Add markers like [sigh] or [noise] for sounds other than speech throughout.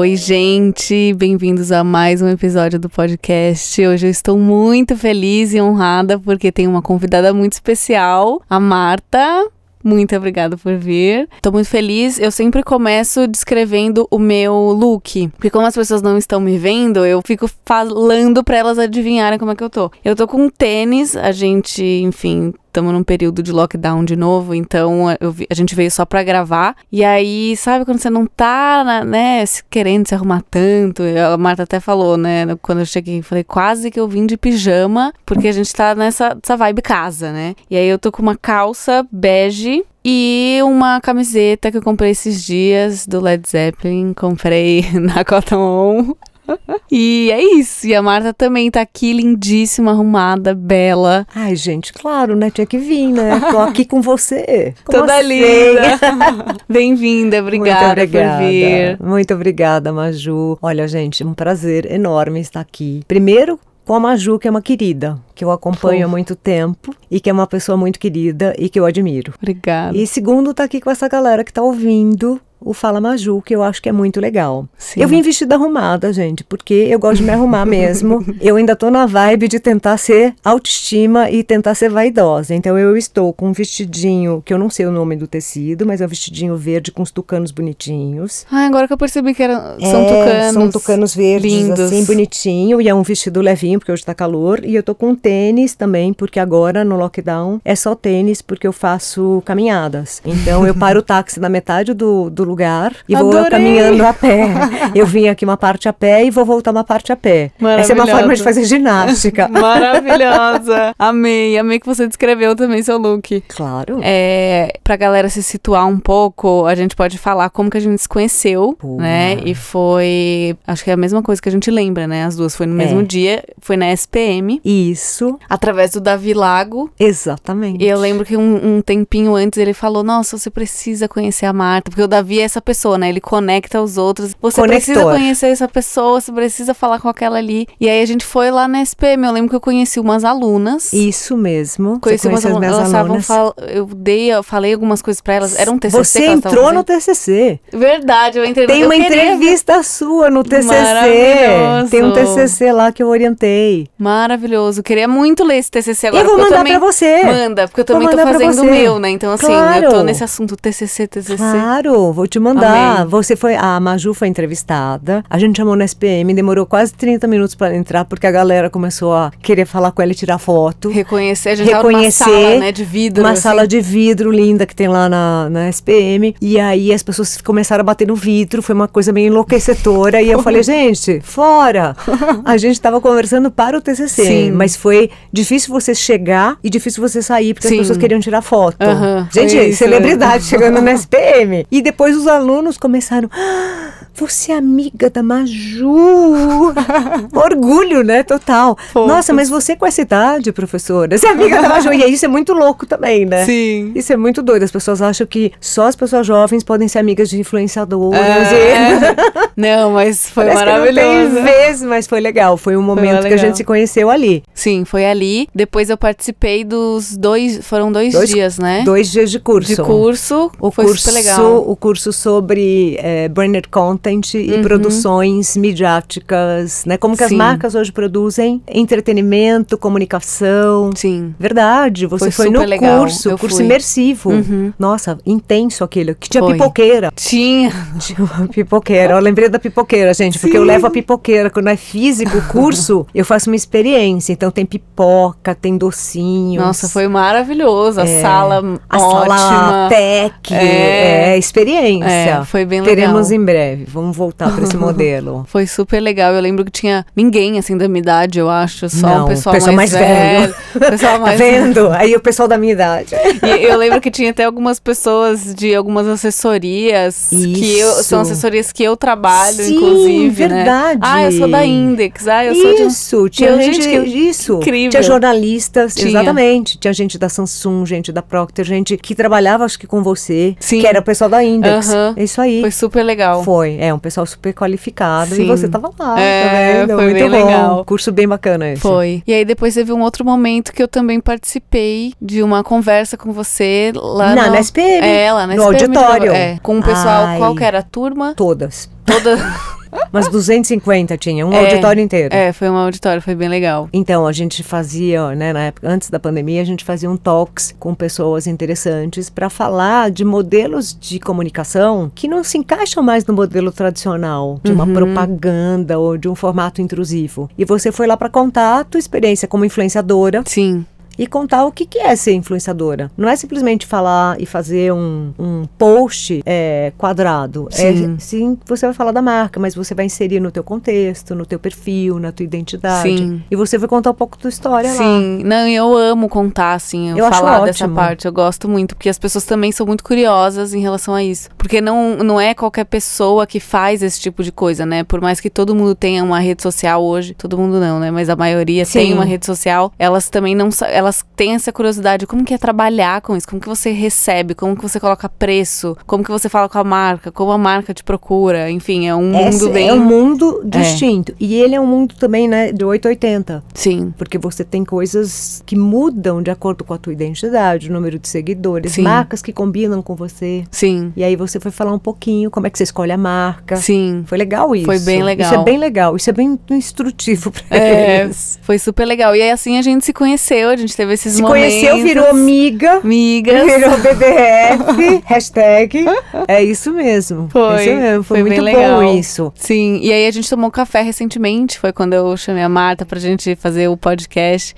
Oi, gente, bem-vindos a mais um episódio do podcast. Hoje eu estou muito feliz e honrada porque tem uma convidada muito especial, a Marta. Muito obrigada por vir. Tô muito feliz. Eu sempre começo descrevendo o meu look. Porque como as pessoas não estão me vendo, eu fico falando para elas adivinharem como é que eu tô. Eu tô com tênis, a gente, enfim, estamos num período de lockdown de novo, então vi, a gente veio só pra gravar. E aí, sabe quando você não tá, né, querendo se arrumar tanto? A Marta até falou, né, quando eu cheguei, falei, quase que eu vim de pijama, porque a gente tá nessa, nessa vibe casa, né? E aí eu tô com uma calça bege e uma camiseta que eu comprei esses dias do Led Zeppelin, comprei [laughs] na Cotton On. [laughs] e é isso. E a Marta também tá aqui, lindíssima, arrumada, bela. Ai, gente, claro, né? Tinha que vir, né? Tô aqui com você. [laughs] Como Toda assim? linda. [laughs] Bem-vinda, obrigada, Muito obrigada por vir. Muito obrigada, Maju. Olha, gente, um prazer enorme estar aqui. Primeiro, com a Maju, que é uma querida, que eu acompanho Pô. há muito tempo e que é uma pessoa muito querida e que eu admiro. Obrigada. E segundo, tá aqui com essa galera que tá ouvindo o Fala Maju, que eu acho que é muito legal. Sim. Eu vim vestida arrumada, gente, porque eu gosto de me arrumar [laughs] mesmo. Eu ainda tô na vibe de tentar ser autoestima e tentar ser vaidosa. Então eu estou com um vestidinho, que eu não sei o nome do tecido, mas é um vestidinho verde com os tucanos bonitinhos. Ah, agora que eu percebi que era, são é, tucanos. São tucanos verdes, lindos. assim, bonitinho. E é um vestido levinho, porque hoje tá calor. E eu tô com tênis também, porque agora no lockdown é só tênis, porque eu faço caminhadas. Então eu paro o táxi na metade do, do lugar e Adorei. vou caminhando a pé. Eu vim aqui uma parte a pé e vou voltar uma parte a pé. Essa é uma forma de fazer ginástica. [laughs] Maravilhosa. Amei, amei que você descreveu também seu look. Claro. É, pra galera se situar um pouco, a gente pode falar como que a gente se conheceu, né? E foi, acho que é a mesma coisa que a gente lembra, né? As duas foi no mesmo é. dia, foi na SPM. Isso. Através do Davi Lago. Exatamente. E eu lembro que um, um tempinho antes ele falou: Nossa, você precisa conhecer a Marta, porque o Davi essa pessoa, né? Ele conecta os outros. Você Conector. precisa conhecer essa pessoa, você precisa falar com aquela ali. E aí a gente foi lá na SPM. Eu lembro que eu conheci umas alunas. Isso mesmo. Conheci umas as minhas elas alunas. Fal... Eu dei, eu falei algumas coisas para elas. Era um TCC. Você entrou no TCC. Verdade, eu entrei. Tem uma entrevista sua no TCC. Maravilhoso. Tem um TCC lá que eu orientei. Maravilhoso. Queria muito ler esse TCC agora. Eu vou mandar também... pra você. Manda, porque eu também tô fazendo o meu, né? Então assim, claro. eu tô nesse assunto TCC, TCC. Claro, vou te mandar. Amém. Você foi, a Maju foi entrevistada. A gente chamou na SPM, demorou quase 30 minutos para entrar porque a galera começou a querer falar com ela e tirar foto. Reconhecer, a gente Reconhecer uma sala, né, de vidro. Uma assim. sala de vidro linda que tem lá na, na SPM. E aí as pessoas começaram a bater no vidro, foi uma coisa meio enlouquecedora. e eu [laughs] falei, gente, fora! A gente estava conversando para o TCC, Sim. mas foi difícil você chegar e difícil você sair porque Sim. as pessoas queriam tirar foto. Uhum, gente, celebridade chegando na SPM. E depois os alunos começaram. Ah, você é amiga da Maju. [laughs] Orgulho, né? Total. Nossa, mas você com essa idade, professora, você é amiga da Maju. E isso é muito louco também, né? Sim. Isso é muito doido. As pessoas acham que só as pessoas jovens podem ser amigas de influenciadoras. É. E... [laughs] Não, mas foi Parece maravilhoso. tem vez, mas foi legal. Foi um momento foi que a gente se conheceu ali. Sim, foi ali. Depois eu participei dos dois. Foram dois, dois dias, né? Dois dias de curso. De curso. O foi curso, super legal. O curso sobre é, branded content e uhum. produções midiáticas, né? Como que Sim. as marcas hoje produzem entretenimento, comunicação. Sim. Verdade. Você foi, foi no legal. curso, eu curso fui. imersivo. Uhum. Nossa, intenso aquele. Que tinha foi. pipoqueira. Tinha. [laughs] Tinha uma pipoqueira. Eu lembrei da pipoqueira, gente, Sim. porque eu levo a pipoqueira. Quando é físico o curso, [laughs] eu faço uma experiência. Então tem pipoca, tem docinhos. Nossa, foi maravilhoso. A é, sala a ótima. sala tech. É, é experiência. É, foi bem legal. Teremos em breve. Vamos voltar para esse [laughs] modelo. Foi super legal. Eu lembro que tinha ninguém assim da minha idade, eu acho, só Não, um pessoal, pessoal mais, mais velho. pessoal [laughs] Tá mais vendo? Aí o pessoal da minha idade. [laughs] E eu lembro que tinha até algumas pessoas de algumas assessorias que eu, são Isso. assessorias que eu trabalho, Sim, inclusive, verdade. né? Ah, eu sou da Index. Ah, eu sou de Isso, tinha Eu, gente, gente, que isso. incrível. Tinha jornalistas, Tinha. exatamente. Tinha gente da Samsung, gente da Procter, gente que trabalhava acho que com você, Sim. que era o pessoal da Index. É isso aí. Foi super legal. Foi, é um pessoal super qualificado Sim. e você tava lá, É, tá foi Muito bem bom. legal. Curso bem bacana esse. Foi. E aí depois teve um outro momento que eu também participei de uma conversa com você lá Na- no... na SPM, É, lá na no SPM de auditório. É, com o pessoal, Ai. qual que era a turma? Todas. Toda... [laughs] Umas 250 tinha, um É, auditório inteiro. É, foi um auditório, foi bem legal. Então, a gente fazia, né, na época, antes da pandemia, a gente fazia um talks com pessoas interessantes para falar de modelos de comunicação que não se encaixam mais no modelo tradicional, de uma Uhum. propaganda ou de um formato intrusivo. E você foi lá para contar a tua experiência como influenciadora Sim. E contar o que, que é ser influenciadora. Não é simplesmente falar e fazer um, um post é, quadrado. Sim. É, sim, você vai falar da marca, mas você vai inserir no teu contexto, no teu perfil, na tua identidade. Sim. E você vai contar um pouco da tua história lá. Sim, não, eu amo contar, assim, eu, Eu acho falar dessa parte. Eu gosto muito, porque as pessoas também são muito curiosas em relação a isso. Porque não, não é qualquer pessoa que faz esse tipo de coisa, né? Por mais que todo mundo tenha uma rede social hoje, todo mundo não, né? Mas a maioria Sim. tem uma rede social, elas também não sa- elas têm essa curiosidade, como que é trabalhar com isso? Como que você recebe? Como que você coloca preço? Como que você fala com a marca? Como a marca te procura? Enfim, é um Esse mundo bem... É um mundo distinto. E ele é um mundo também, né, de 880. Sim, Porque você tem coisas que mudam de acordo com a tua identidade, o número de seguidores, Sim. marcas que combinam com você. sim, E aí você foi falar um pouquinho como é que você escolhe a marca. sim. Foi legal isso. Foi bem legal. Isso é bem legal. Isso é bem instrutivo pra É, eles. foi super legal. E aí assim a gente se conheceu, a gente teve esses Se momentos. conheceu, virou amiga. amigas. Virou BBF, [laughs] hashtag. É isso mesmo. Foi, Isso mesmo. Foi, foi muito bem bom legal. isso. Sim, e aí a gente tomou café recentemente, foi quando eu chamei a Marta pra gente fazer o podcast.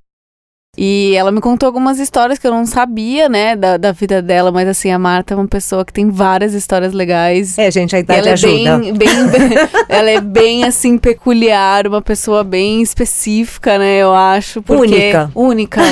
E ela me contou algumas histórias que eu não sabia, né, da, da vida dela, mas assim, a Marta é uma pessoa que tem várias histórias legais. É, gente, a idade ela é ajuda. [laughs] bem, bem, [laughs] ela é bem assim peculiar, uma pessoa bem específica, né? Eu acho, porque Única. única,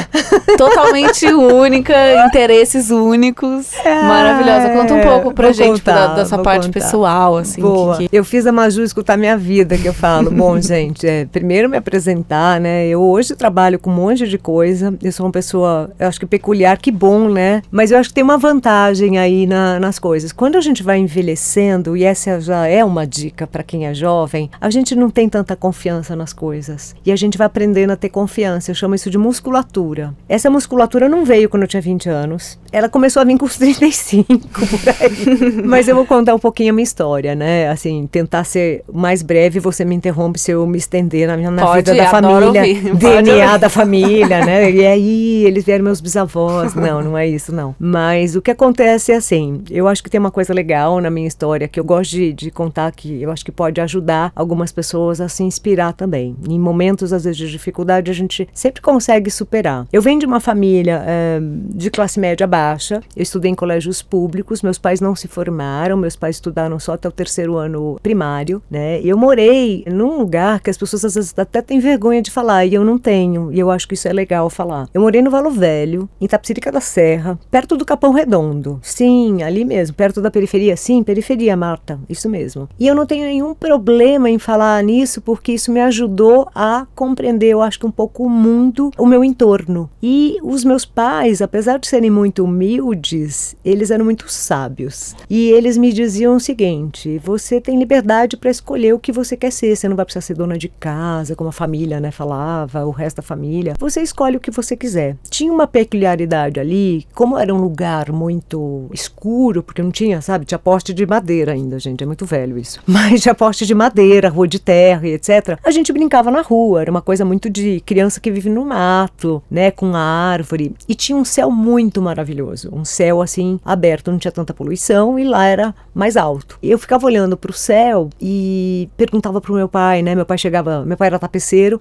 totalmente [laughs] única, interesses únicos, maravilhosa. Conta um pouco pra gente tipo, da- contar, dessa parte contar. pessoal, assim. Boa. que- que- Eu fiz a Maju escutar minha vida, que eu falo. Bom, gente, é, primeiro me apresentar, né? Eu hoje trabalho com um monte de coisa. Eu sou uma pessoa, eu acho que peculiar, que bom, né? Mas eu acho que tem uma vantagem aí na- nas coisas. Quando a gente vai envelhecendo, e essa já é uma dica para quem é jovem, a gente não tem tanta confiança nas coisas. E a gente vai aprendendo a ter confiança. Eu chamo isso de musculatura. Essa musculatura não veio quando eu tinha 20 anos. Ela começou a vir com os [laughs] 35, por aí. Mas eu vou contar um pouquinho a minha história, né? Assim, tentar ser mais breve, você me interrompe se eu me estender na, minha, na Pode, vida da família. ouvir. [laughs] DNA da família, né? E aí, eles vieram meus bisavós. Não, não é isso, não. Mas o que acontece é assim, eu acho que tem uma coisa legal na minha história que eu gosto de, de contar que eu acho que pode ajudar algumas pessoas a se inspirar também. Em momentos, às vezes, de dificuldade, a gente sempre consegue superar. Eu venho de uma família eh, de classe média baixa, eu estudei em colégios públicos, meus pais não se formaram, meus pais estudaram só até o terceiro ano primário, né? E eu morei num lugar que as pessoas às vezes até têm vergonha de falar, e eu não tenho, e eu acho que isso é legal falar. Eu morei no Valo Velho, em Tapsirica da Serra, perto do Capão Redondo. Sim, ali mesmo, perto da periferia. Sim, periferia, Marta, isso mesmo. E eu não tenho nenhum problema em falar nisso, porque isso me ajudou a compreender, eu acho que um pouco o mundo, o meu entorno. E os meus pais, apesar de serem muito humildes, eles eram muito sábios. E eles me diziam o seguinte: você tem liberdade para escolher o que você quer ser. Você não vai precisar ser dona de casa, como a família, né, falava, o resto da família. Você escolhe o que você quiser. Tinha uma peculiaridade ali, como era um lugar muito escuro, porque não tinha, sabe, tinha poste de madeira ainda, gente, é muito velho isso. [laughs] Mas tinha poste de madeira, rua de terra e etc. A gente brincava na rua, era uma coisa muito de criança que vive no mato, né, com árvore. E tinha um céu muito maravilhoso, um céu assim aberto, não tinha tanta poluição e lá era mais alto. Eu ficava olhando para o céu e perguntava pro meu pai, né? Meu pai chegava, meu pai era tapeceiro.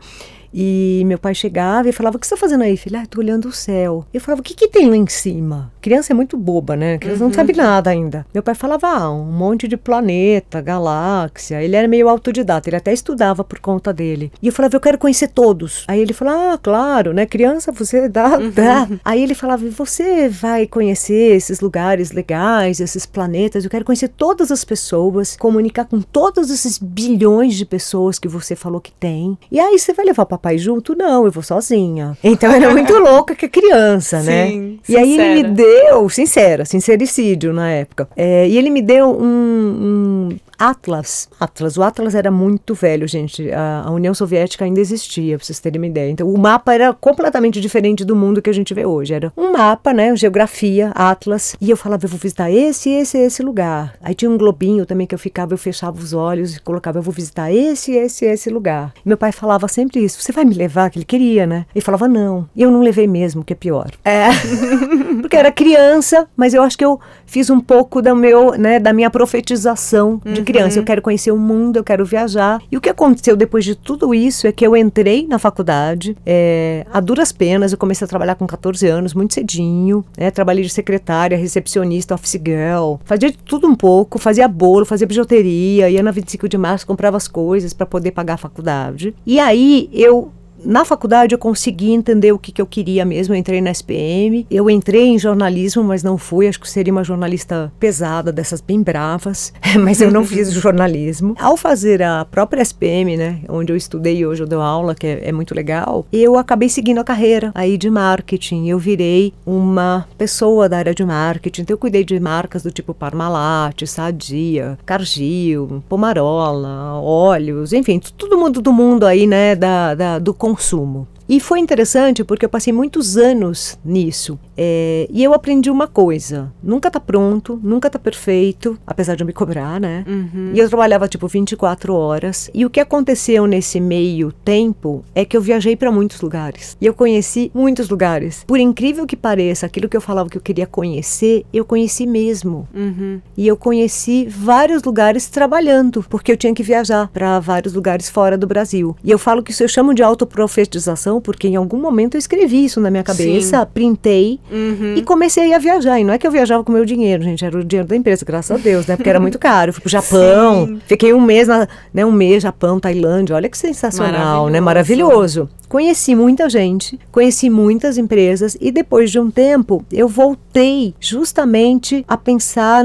E meu pai chegava e falava: O que você está fazendo aí, filha? Ah, tô olhando o céu. Eu falava: O que, que tem lá em cima? Criança é muito boba, né? Criança Uhum. não sabe nada ainda. Meu pai falava ah, um monte de planeta, galáxia. Ele era meio autodidata, ele até estudava por conta dele. E eu falava, eu quero conhecer todos. Aí ele falou, ah, claro, né? Criança, você dá, Uhum. dá. Aí ele falava, você vai conhecer esses lugares legais, esses planetas. Eu quero conhecer todas as pessoas, comunicar com todos esses bilhões de pessoas que você falou que tem. E aí você vai levar o papai junto? Não, eu vou sozinha. Então era muito [laughs] louca que é criança, né? Sim, E aí ele me sincera. Deu, sincera, sincericídio na época. É, e ele me deu um, um Atlas. Atlas. O Atlas era muito velho, gente. A, a União Soviética ainda existia, pra vocês terem uma ideia. Então o mapa era completamente diferente do mundo que a gente vê hoje. Era um mapa, né? Geografia, Atlas. E eu falava, eu vou visitar esse, esse, esse lugar. Aí tinha um globinho também que eu ficava, eu fechava os olhos e colocava, eu vou visitar esse, esse, esse lugar. E meu pai falava sempre isso. Você vai me levar? Que ele queria, né? Ele falava, não. E eu não levei mesmo, que é pior. É. [laughs] Porque era criança, mas eu acho que eu fiz um pouco da, meu, né, da minha profetização de criança. Eu quero conhecer o mundo, eu quero viajar. E o que aconteceu depois de tudo isso é que eu entrei na faculdade, é, a duras penas, eu comecei a trabalhar com 14 anos, muito cedinho. Né, trabalhei de secretária, recepcionista, office girl. Fazia de tudo um pouco, fazia bolo, fazia bijuteria, ia na 25 de março, comprava as coisas para poder pagar a faculdade. E aí eu na faculdade eu consegui entender o que, que eu queria mesmo. Eu entrei na SPM, eu entrei em jornalismo, mas não fui. Acho que seria uma jornalista pesada, dessas bem bravas, [laughs] mas eu não fiz [laughs] jornalismo. Ao fazer a própria SPM, né, onde eu estudei hoje eu dou aula, que é, é muito legal, eu acabei seguindo a carreira aí de marketing. Eu virei uma pessoa da área de marketing. Então eu cuidei de marcas do tipo Parmalat, Sadia, Cargill, Pomarola, óleos, enfim, todo mundo do mundo aí, né, da, da do consumo. E foi interessante porque eu passei muitos anos nisso. É, e eu aprendi uma coisa: nunca tá pronto, nunca tá perfeito, apesar de eu me cobrar, né? Uhum. E eu trabalhava tipo 24 horas. E o que aconteceu nesse meio tempo é que eu viajei para muitos lugares. E eu conheci muitos lugares. Por incrível que pareça, aquilo que eu falava que eu queria conhecer, eu conheci mesmo. Uhum. E eu conheci vários lugares trabalhando, porque eu tinha que viajar para vários lugares fora do Brasil. E eu falo que isso eu chamo de autoprofetização, porque em algum momento eu escrevi isso na minha cabeça, printei Uhum. e comecei a viajar. E não é que eu viajava com o meu dinheiro, gente, era o dinheiro da empresa, graças a Deus, né? Porque era muito caro. Eu fui pro [laughs] Japão, Sim. fiquei um mês, na, né? Um mês, Japão, Tailândia. Olha que sensacional, né? Maravilhoso. Conheci muita gente, conheci muitas empresas e depois de um tempo eu voltei justamente a pensar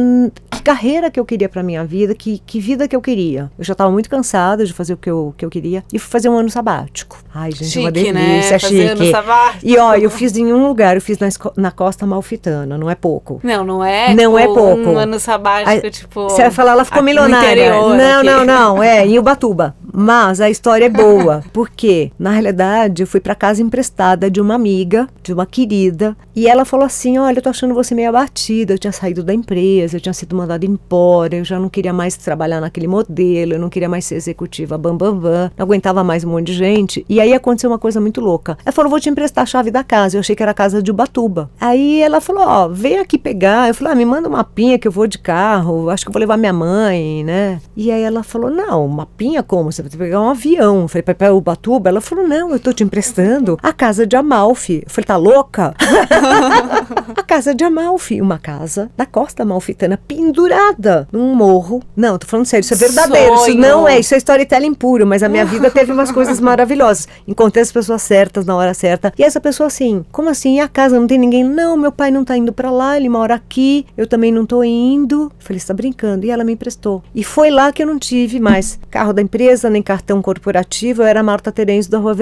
que carreira que eu queria para minha vida, que, que vida que eu queria. Eu já estava muito cansada de fazer o que eu, que eu queria e fui fazer um ano sabático. Ai, gente, é uma Chique, né? delícia, Fazer ano chique. sabático. E ó, eu fiz em um lugar, eu fiz na, na Costa Malfitana, não é pouco. Não, não é. Não tipo, é pouco. Um ano sabático, tipo. Você vai falar, ela ficou milionária. interior, não, aqui. não, não, [laughs] é em Ubatuba. Mas a história é boa, [laughs] porque na realidade eu fui para casa emprestada de uma amiga, de uma querida, e ela falou assim: "Olha, eu tô achando você meio abatida, eu tinha saído da empresa, eu tinha sido mandada embora, eu já não queria mais trabalhar naquele modelo, eu não queria mais ser executiva bam bam bam, não aguentava mais um monte de gente". E aí aconteceu uma coisa muito louca. Ela falou: "Vou te emprestar a chave da casa". Eu achei que era a casa de Ubatuba. Aí ela falou: "Ó, vem aqui pegar". Eu falei: "Ah, me manda uma pinha que eu vou de carro, acho que eu vou levar minha mãe, né?". E aí ela falou: "Não, uma pinha como? Você vai pegar um avião". Eu falei: "Para para Ubatuba?". Ela falou: "Não, eu tô te emprestando a casa de Amalfi". Eu falei: "Tá louca?". [laughs] a casa de Amalfi, uma casa da Costa Amalfitana pendurada num morro. Não, tô falando sério, isso é verdadeiro, isso Sonho. não é, isso é storytelling puro, mas a minha vida teve umas coisas maravilhosas. Encontrei as pessoas certas na hora certa. E essa pessoa assim, como assim? E a casa não tem ninguém? Não, meu pai não tá indo pra lá, ele mora aqui, eu também não tô indo. Eu falei, você tá brincando? E ela me emprestou. E foi lá que eu não tive mais carro da empresa, nem cartão corporativo, eu era Marta Terence da Rua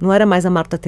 Não era mais a Marta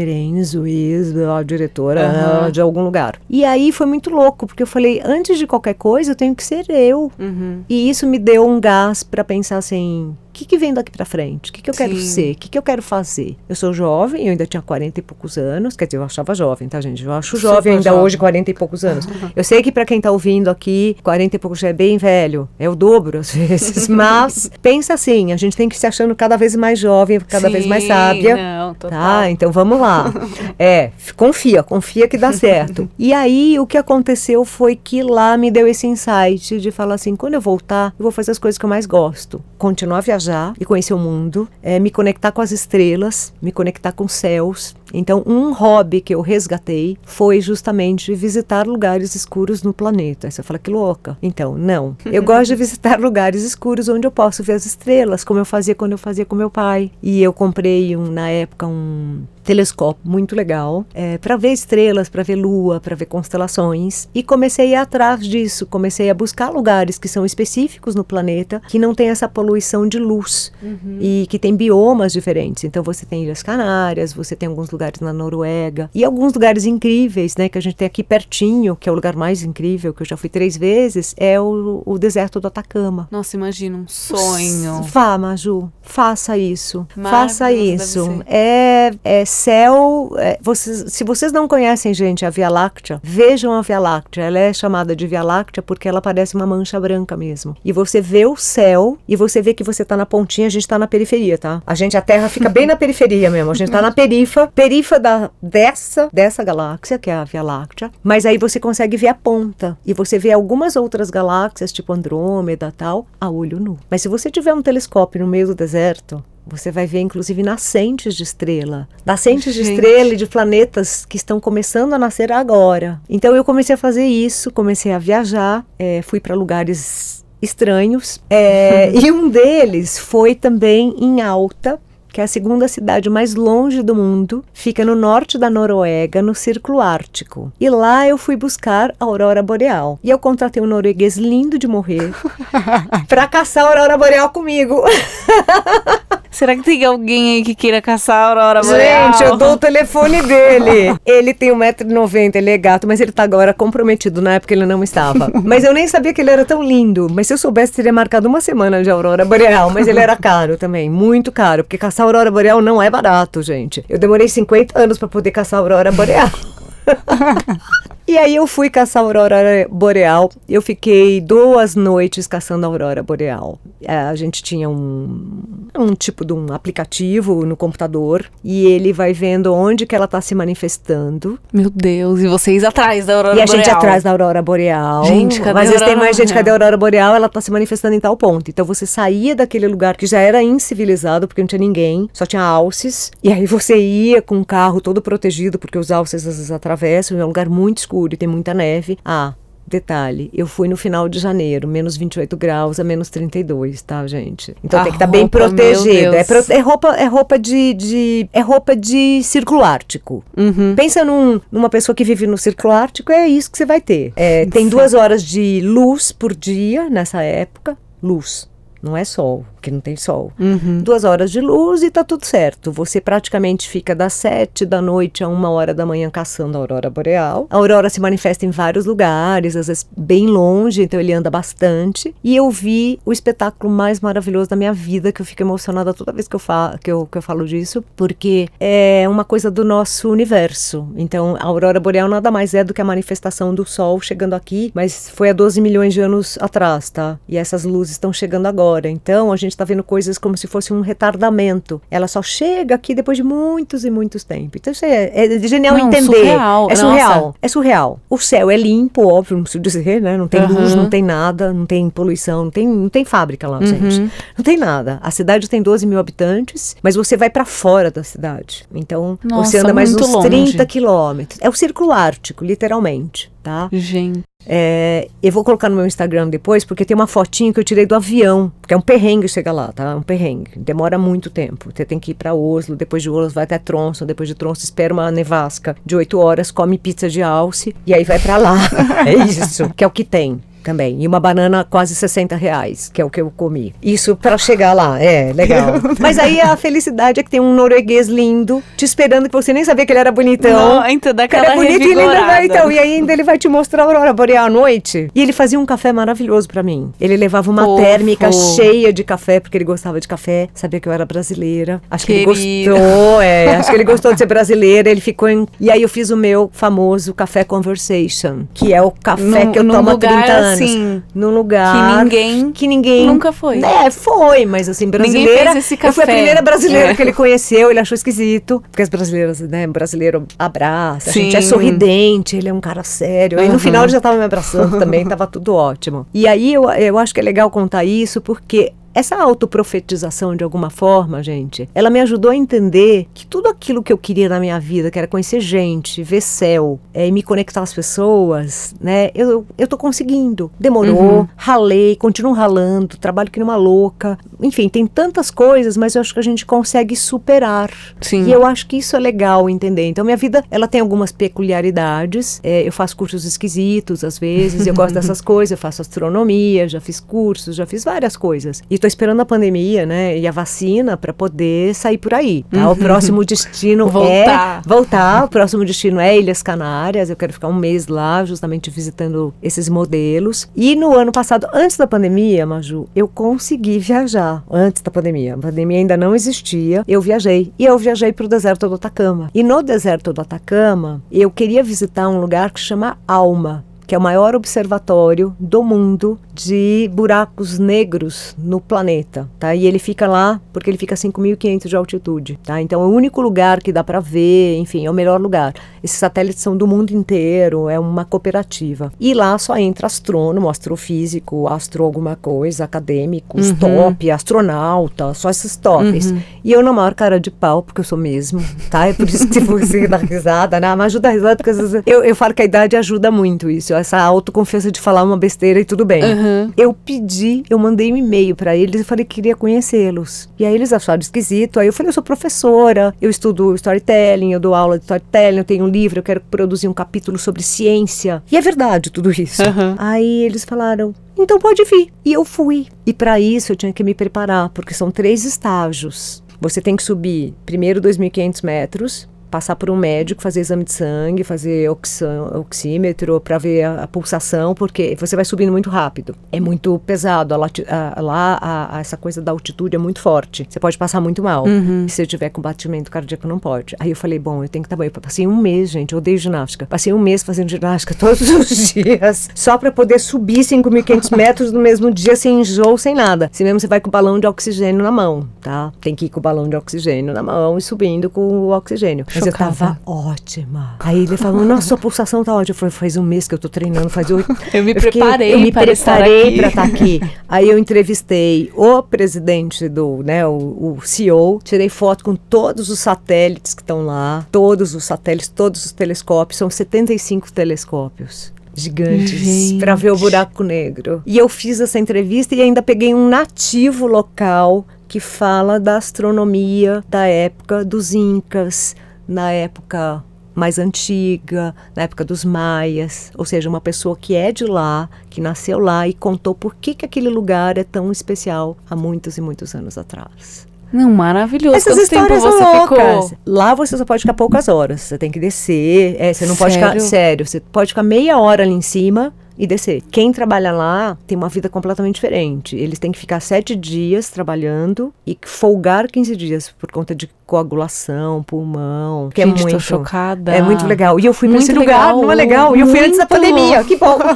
Luiz, a diretora Aham. de algum lugar. E aí foi muito louco, porque eu falei, antes de qualquer coisa, eu tenho que ser eu. Uhum. E isso me deu um gás para pensar assim: que, que vem daqui para frente? O que, que eu quero Sim. ser? O que, que eu quero fazer? Eu sou jovem, eu ainda tinha 40 e poucos anos. Quer dizer, eu achava jovem, tá, gente? Eu acho Super jovem ainda jovem. hoje, 40 e poucos anos. [laughs] eu sei que para quem tá ouvindo aqui, 40 e poucos já é bem velho. É o dobro, às vezes. [laughs] Mas pensa assim: a gente tem que ir se achando cada vez mais jovem, cada vez mais Sim, sábia. Não, total. Tá, então vamos lá. [laughs] É, confia, confia que dá certo. e aí o que aconteceu foi que lá me deu esse insight de falar assim: quando eu voltar, eu vou fazer as coisas que eu mais gosto. Continuar a viajar e conhecer o mundo, é, me conectar com as estrelas, me conectar com os céus. Então, um hobby que eu resgatei foi justamente visitar lugares escuros no planeta. Aí você fala que louca. Então, não. Eu gosto de [laughs] visitar lugares escuros onde eu posso ver as estrelas, como eu fazia quando eu fazia com meu pai. E eu comprei um, na época um telescópio muito legal é, para ver estrelas, para ver lua, para ver constelações e comecei a ir atrás disso, comecei a buscar lugares que são específicos no planeta que não tem essa poluição de luz uhum. e que tem biomas diferentes. Então você tem Ilhas Canárias, você tem alguns lugares na Noruega e alguns lugares incríveis, né, que a gente tem aqui pertinho, que é o lugar mais incrível que eu já fui três vezes, é o, o deserto do Atacama. Nossa, imagina um sonho. Vá, Maju, faça isso, faça isso. É, é céu, é, vocês, se vocês não conhecem, gente, a Via Láctea, vejam a Via Láctea. Ela é chamada de Via Láctea porque ela parece uma mancha branca mesmo. E você vê o céu e você vê que você tá na pontinha, a gente tá na periferia, tá? A gente, a Terra fica bem na periferia mesmo. A gente tá na perifa, perifa da, dessa, dessa galáxia, que é a Via Láctea. Mas aí você consegue ver a ponta. E você vê algumas outras galáxias, tipo Andrômeda tal, a olho nu. Mas se você tiver um telescópio no meio do deserto, você vai ver, inclusive, nascentes de estrela. Nascentes Gente. de estrela e de planetas que estão começando a nascer agora. Então, eu comecei a fazer isso, comecei a viajar, é, fui para lugares estranhos. É, [laughs] e um deles foi também em Alta, que é a segunda cidade mais longe do mundo, fica no norte da Noruega, no Círculo Ártico. E lá eu fui buscar a aurora boreal. E eu contratei um norueguês lindo de morrer [laughs] para caçar a aurora boreal comigo. [laughs] Será que tem alguém aí que queira caçar a aurora boreal? Gente, eu dou o telefone dele. ele tem 1,90m, ele é gato, mas ele tá agora comprometido. Na época ele não estava. [laughs] mas eu nem sabia que ele era tão lindo. Mas se eu soubesse, teria marcado uma semana de aurora boreal. Mas ele era caro também, muito caro. Porque caçar aurora boreal não é barato, gente. Eu demorei 50 anos para poder caçar a aurora boreal. [laughs] [laughs] E aí eu fui caçar a aurora boreal. Eu fiquei duas noites caçando a aurora boreal. É, a gente tinha um, um tipo de um aplicativo no computador e ele vai vendo onde que ela está se manifestando. Meu Deus, e vocês atrás da aurora boreal. E a gente atrás da aurora boreal. Gente, cadê Mas a vezes tem mais gente, cadê a aurora boreal? Ela está se manifestando em tal ponto. Então você saía daquele lugar que já era incivilizado porque não tinha ninguém, só tinha alces. E aí você ia com o carro todo protegido porque os alces às vezes atravessam, é um lugar muito escuro e tem muita neve. Ah, Detalhe, eu fui no final de janeiro, menos 28 graus a menos 32, tá, gente? Então a tem que estar tá bem protegido. É, pro, é, roupa, é roupa de, de, é roupa de círculo ártico. Uhum. Pensa num, numa pessoa que vive no círculo ártico, é isso que você vai ter. É, tem duas horas de luz por dia nessa época. Luz, não é sol porque não tem sol. Uhum. Duas horas de luz e tá tudo certo. Você praticamente fica das sete da noite a uma hora da manhã caçando a aurora boreal. A aurora se manifesta em vários lugares, às vezes bem longe, então ele anda bastante. E eu vi o espetáculo mais maravilhoso da minha vida, que eu fico emocionada toda vez que eu, falo, que eu, que eu falo disso, porque é uma coisa do nosso universo. Então, a aurora boreal nada mais é do que a manifestação do sol chegando aqui, mas foi há 12 milhões de anos atrás, tá? E essas luzes estão chegando agora. Então, a gente gente está vendo coisas como se fosse um retardamento. Ela só chega aqui depois de muitos e muitos tempos. Então isso é, é genial não, entender. Surreal. É surreal. Nossa. É surreal. O céu é limpo, óbvio, não preciso dizer, né? Não tem uhum. luz, não tem nada, não tem poluição, não tem, não tem fábrica lá, uhum. gente. Não tem nada. A cidade tem 12 mil habitantes, mas você vai para fora da cidade. Então Nossa, você anda mais uns longe. 30 quilômetros. É o círculo ártico, literalmente tá? Gente. É, eu vou colocar no meu Instagram depois, porque tem uma fotinho que eu tirei do avião, porque é um perrengue chegar lá, tá? Um perrengue. Demora muito tempo. Você tem que ir para Oslo, depois de Oslo vai até Tronson, depois de Tronson espera uma nevasca de 8 horas, come pizza de alce e aí vai para lá. [laughs] é isso, que é o que tem também. E uma banana quase 60 reais, que é o que eu comi. Isso para chegar lá, é legal. [laughs] Mas aí a felicidade é que tem um norueguês lindo te esperando que você nem sabia que ele era bonitão. Não, então daquela ele é bonito e ainda vai, então, e ainda ele vai te mostrar a aurora boreal à noite. E ele fazia um café maravilhoso para mim. Ele levava uma Fofo. térmica cheia de café porque ele gostava de café, sabia que eu era brasileira. Acho Querido. que ele gostou, é, acho que ele gostou de ser brasileira, ele ficou em... E aí eu fiz o meu famoso café conversation, que é o café que eu tomo há 30 anos anos. Sim. Num lugar. Que ninguém. Que ninguém. Nunca foi. É, foi, mas assim, brasileira. Esse café. Eu fui a primeira brasileira é. que ele conheceu, ele achou esquisito. Porque as brasileiras, né? Brasileiro abraça, Sim. a gente é sorridente, ele é um cara sério. Aí no final ele já tava me abraçando também, tava tudo ótimo. E aí eu, eu acho que é legal contar isso, porque essa autoprofetização de alguma forma, gente, ela me ajudou a entender que tudo aquilo que eu queria na minha vida, que era conhecer gente, ver céu, é, me conectar às pessoas, né? Eu, eu tô conseguindo. Demorou, uhum. ralei, continuo ralando, trabalho que nem uma louca. Enfim, tem tantas coisas, mas eu acho que a gente consegue superar. Sim. E eu acho que isso é legal entender. Então, minha vida, ela tem algumas peculiaridades. É, eu faço cursos esquisitos, às vezes, eu gosto [laughs] dessas coisas, eu faço astronomia, já fiz cursos, já fiz várias coisas. E tô esperando a pandemia, né? E a vacina para poder sair por aí. Tá? Uhum. O próximo destino [laughs] voltar. é voltar. O próximo destino é Ilhas Canárias. Eu quero ficar um mês lá, justamente visitando esses modelos. E no ano passado, antes da pandemia, Maju, eu consegui viajar. Antes da pandemia. A pandemia ainda não existia. Eu viajei. E eu viajei para o deserto do Atacama. E no deserto do Atacama, eu queria visitar um lugar que chama Alma que é o maior observatório do mundo de buracos negros no planeta, tá? E ele fica lá porque ele fica a 5.500 de altitude, tá? Então é o único lugar que dá para ver, enfim, é o melhor lugar. Esses satélites são do mundo inteiro, é uma cooperativa. E lá só entra astrônomo, astrofísico, astro alguma coisa, acadêmicos, uhum. top, astronauta, só esses tops. Uhum. E eu na maior cara de pau, porque eu sou mesmo, tá? É por isso que você [laughs] dá risada, né? Mas ajuda a risada, porque às vezes eu, eu falo que a idade ajuda muito isso essa autoconfiança de falar uma besteira e tudo bem. Uhum. Eu pedi, eu mandei um e-mail para eles e falei que queria conhecê-los. E aí eles acharam esquisito. Aí eu falei, eu sou professora, eu estudo storytelling, eu dou aula de storytelling, eu tenho um livro, eu quero produzir um capítulo sobre ciência. E é verdade tudo isso. Uhum. Aí eles falaram, então pode vir. E eu fui. E para isso eu tinha que me preparar, porque são três estágios. Você tem que subir primeiro 2.500 metros, passar por um médico, fazer exame de sangue, fazer oxímetro para ver a, a, pulsação, porque você vai subindo muito rápido. É muito pesado. Lá, essa coisa da altitude é muito forte. Você pode passar muito mal. Uhum. Se eu tiver com batimento cardíaco, não pode. Aí eu falei, bom, eu tenho que estar bem. Eu passei um mês, gente, eu odeio ginástica. Passei um mês fazendo ginástica [laughs] todos os [laughs] dias, só para poder subir 5.500 [laughs] metros no mesmo dia, sem enjoo, sem nada. Se mesmo você vai com o balão de oxigênio na mão, tá? Tem que ir com o balão de oxigênio na mão e subindo com o oxigênio. Mas eu tava ótima. Aí ele falou, nossa, sua pulsação tá ótima. Eu falei, faz um mês que eu tô treinando, faz oito. [laughs] Eu me eu preparei, eu me preparei para estar aqui. Aí eu entrevistei o presidente do, né, o, o CEO, tirei foto com todos os satélites que estão lá, todos os satélites, todos os telescópios, são 75 telescópios gigantes para ver o buraco negro. E eu fiz essa entrevista e ainda peguei um nativo local que fala da astronomia da época dos incas, na época mais antiga, na época dos maias, ou seja, uma pessoa que é de lá, que nasceu lá e contou por que, que aquele lugar é tão especial há muitos e muitos anos atrás. Não, maravilhoso. Essas Quanto histórias tempo você loucas. ficou? Lá você só pode ficar poucas horas. Você tem que descer. É, você não pode Sério? ficar. Sério, você pode ficar meia hora ali em cima e descer. Quem trabalha lá tem uma vida completamente diferente. Eles têm que ficar sete dias trabalhando e folgar 15 dias por conta de coagulação, pulmão. Que Gente, é muito tô chocada. É muito legal. E eu fui nesse lugar, legal. não é legal? E eu fui antes da pandemia. Que bom. [laughs]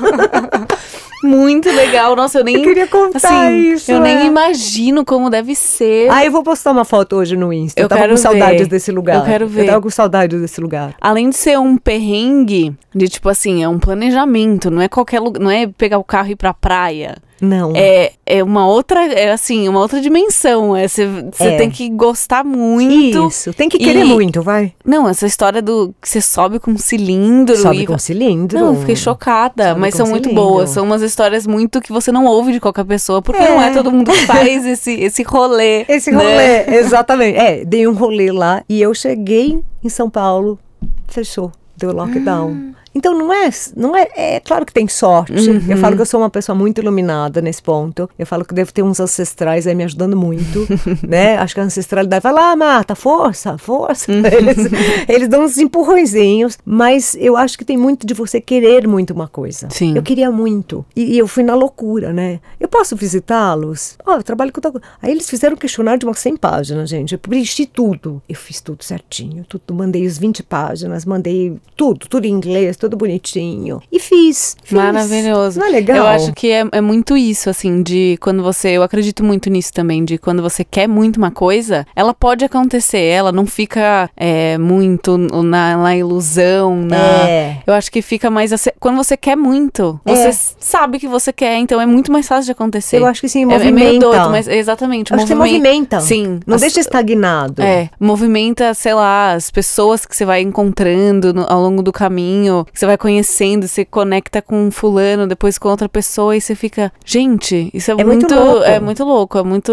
Muito legal. Nossa, eu nem. Eu queria contar assim, isso, Eu nem é. imagino como deve ser. ah, eu vou postar uma foto hoje no Insta. Eu, Eu tava com saudades ver. desse lugar. Eu quero ver. Eu tava com saudades desse lugar. Além de ser um perrengue, de tipo assim, é um planejamento, não é qualquer lugar, não é pegar o carro e ir pra praia. Não. É, é uma outra, é assim, uma outra dimensão. É, você você É. tem que gostar muito. Isso. Tem que querer E- muito, vai. Não, essa história do que você sobe com um cilindro Sobe e com cilindro. Não, fiquei chocada, Sobe mas são muito cilindro. boas. São umas histórias muito que você não ouve de qualquer pessoa, porque É. não é todo mundo que faz [laughs] esse, esse rolê. Esse né? rolê, exatamente. É, dei um rolê lá e eu cheguei em São Paulo, fechou, deu lockdown. Então não é, não é, é claro que tem sorte. Eu falo que eu sou uma pessoa muito iluminada nesse ponto. Eu falo que devo ter uns ancestrais aí me ajudando muito, [laughs] né? Acho que a ancestralidade vai lá, mata, força, força. Eles, eles dão uns empurrõezinhos, mas eu acho que tem muito de você querer muito uma coisa. Sim. Eu queria muito. E, e eu fui na loucura, né? Eu posso visitá-los? Ó, eu trabalho com tal coisa. Aí eles fizeram um questionário de umas 100 páginas, gente. Eu preenchi tudo. Eu fiz tudo certinho, tudo. Mandei os 20 páginas, mandei tudo, tudo em inglês, tudo bonitinho. E fiz. fiz. Maravilhoso. Não é legal? Eu acho que é, é muito isso, assim, de quando você. Eu acredito muito nisso também, de quando você quer muito uma coisa, ela pode acontecer, ela não fica é, muito na, na ilusão, na. É. Eu acho que fica mais. Quando você quer muito, você É. sabe que você quer, então é muito mais fácil de acontecer. Eu acho que sim, é, movimenta. é meio doido, mas exatamente. Acho que você movimenta. Sim. Não As- deixa estagnado. É, movimenta, sei lá, as pessoas que você vai encontrando no- ao longo do caminho, que você vai conhecendo, você conecta com um fulano, depois com outra pessoa e você fica, gente, isso é, É muito louco. é muito louco, é muito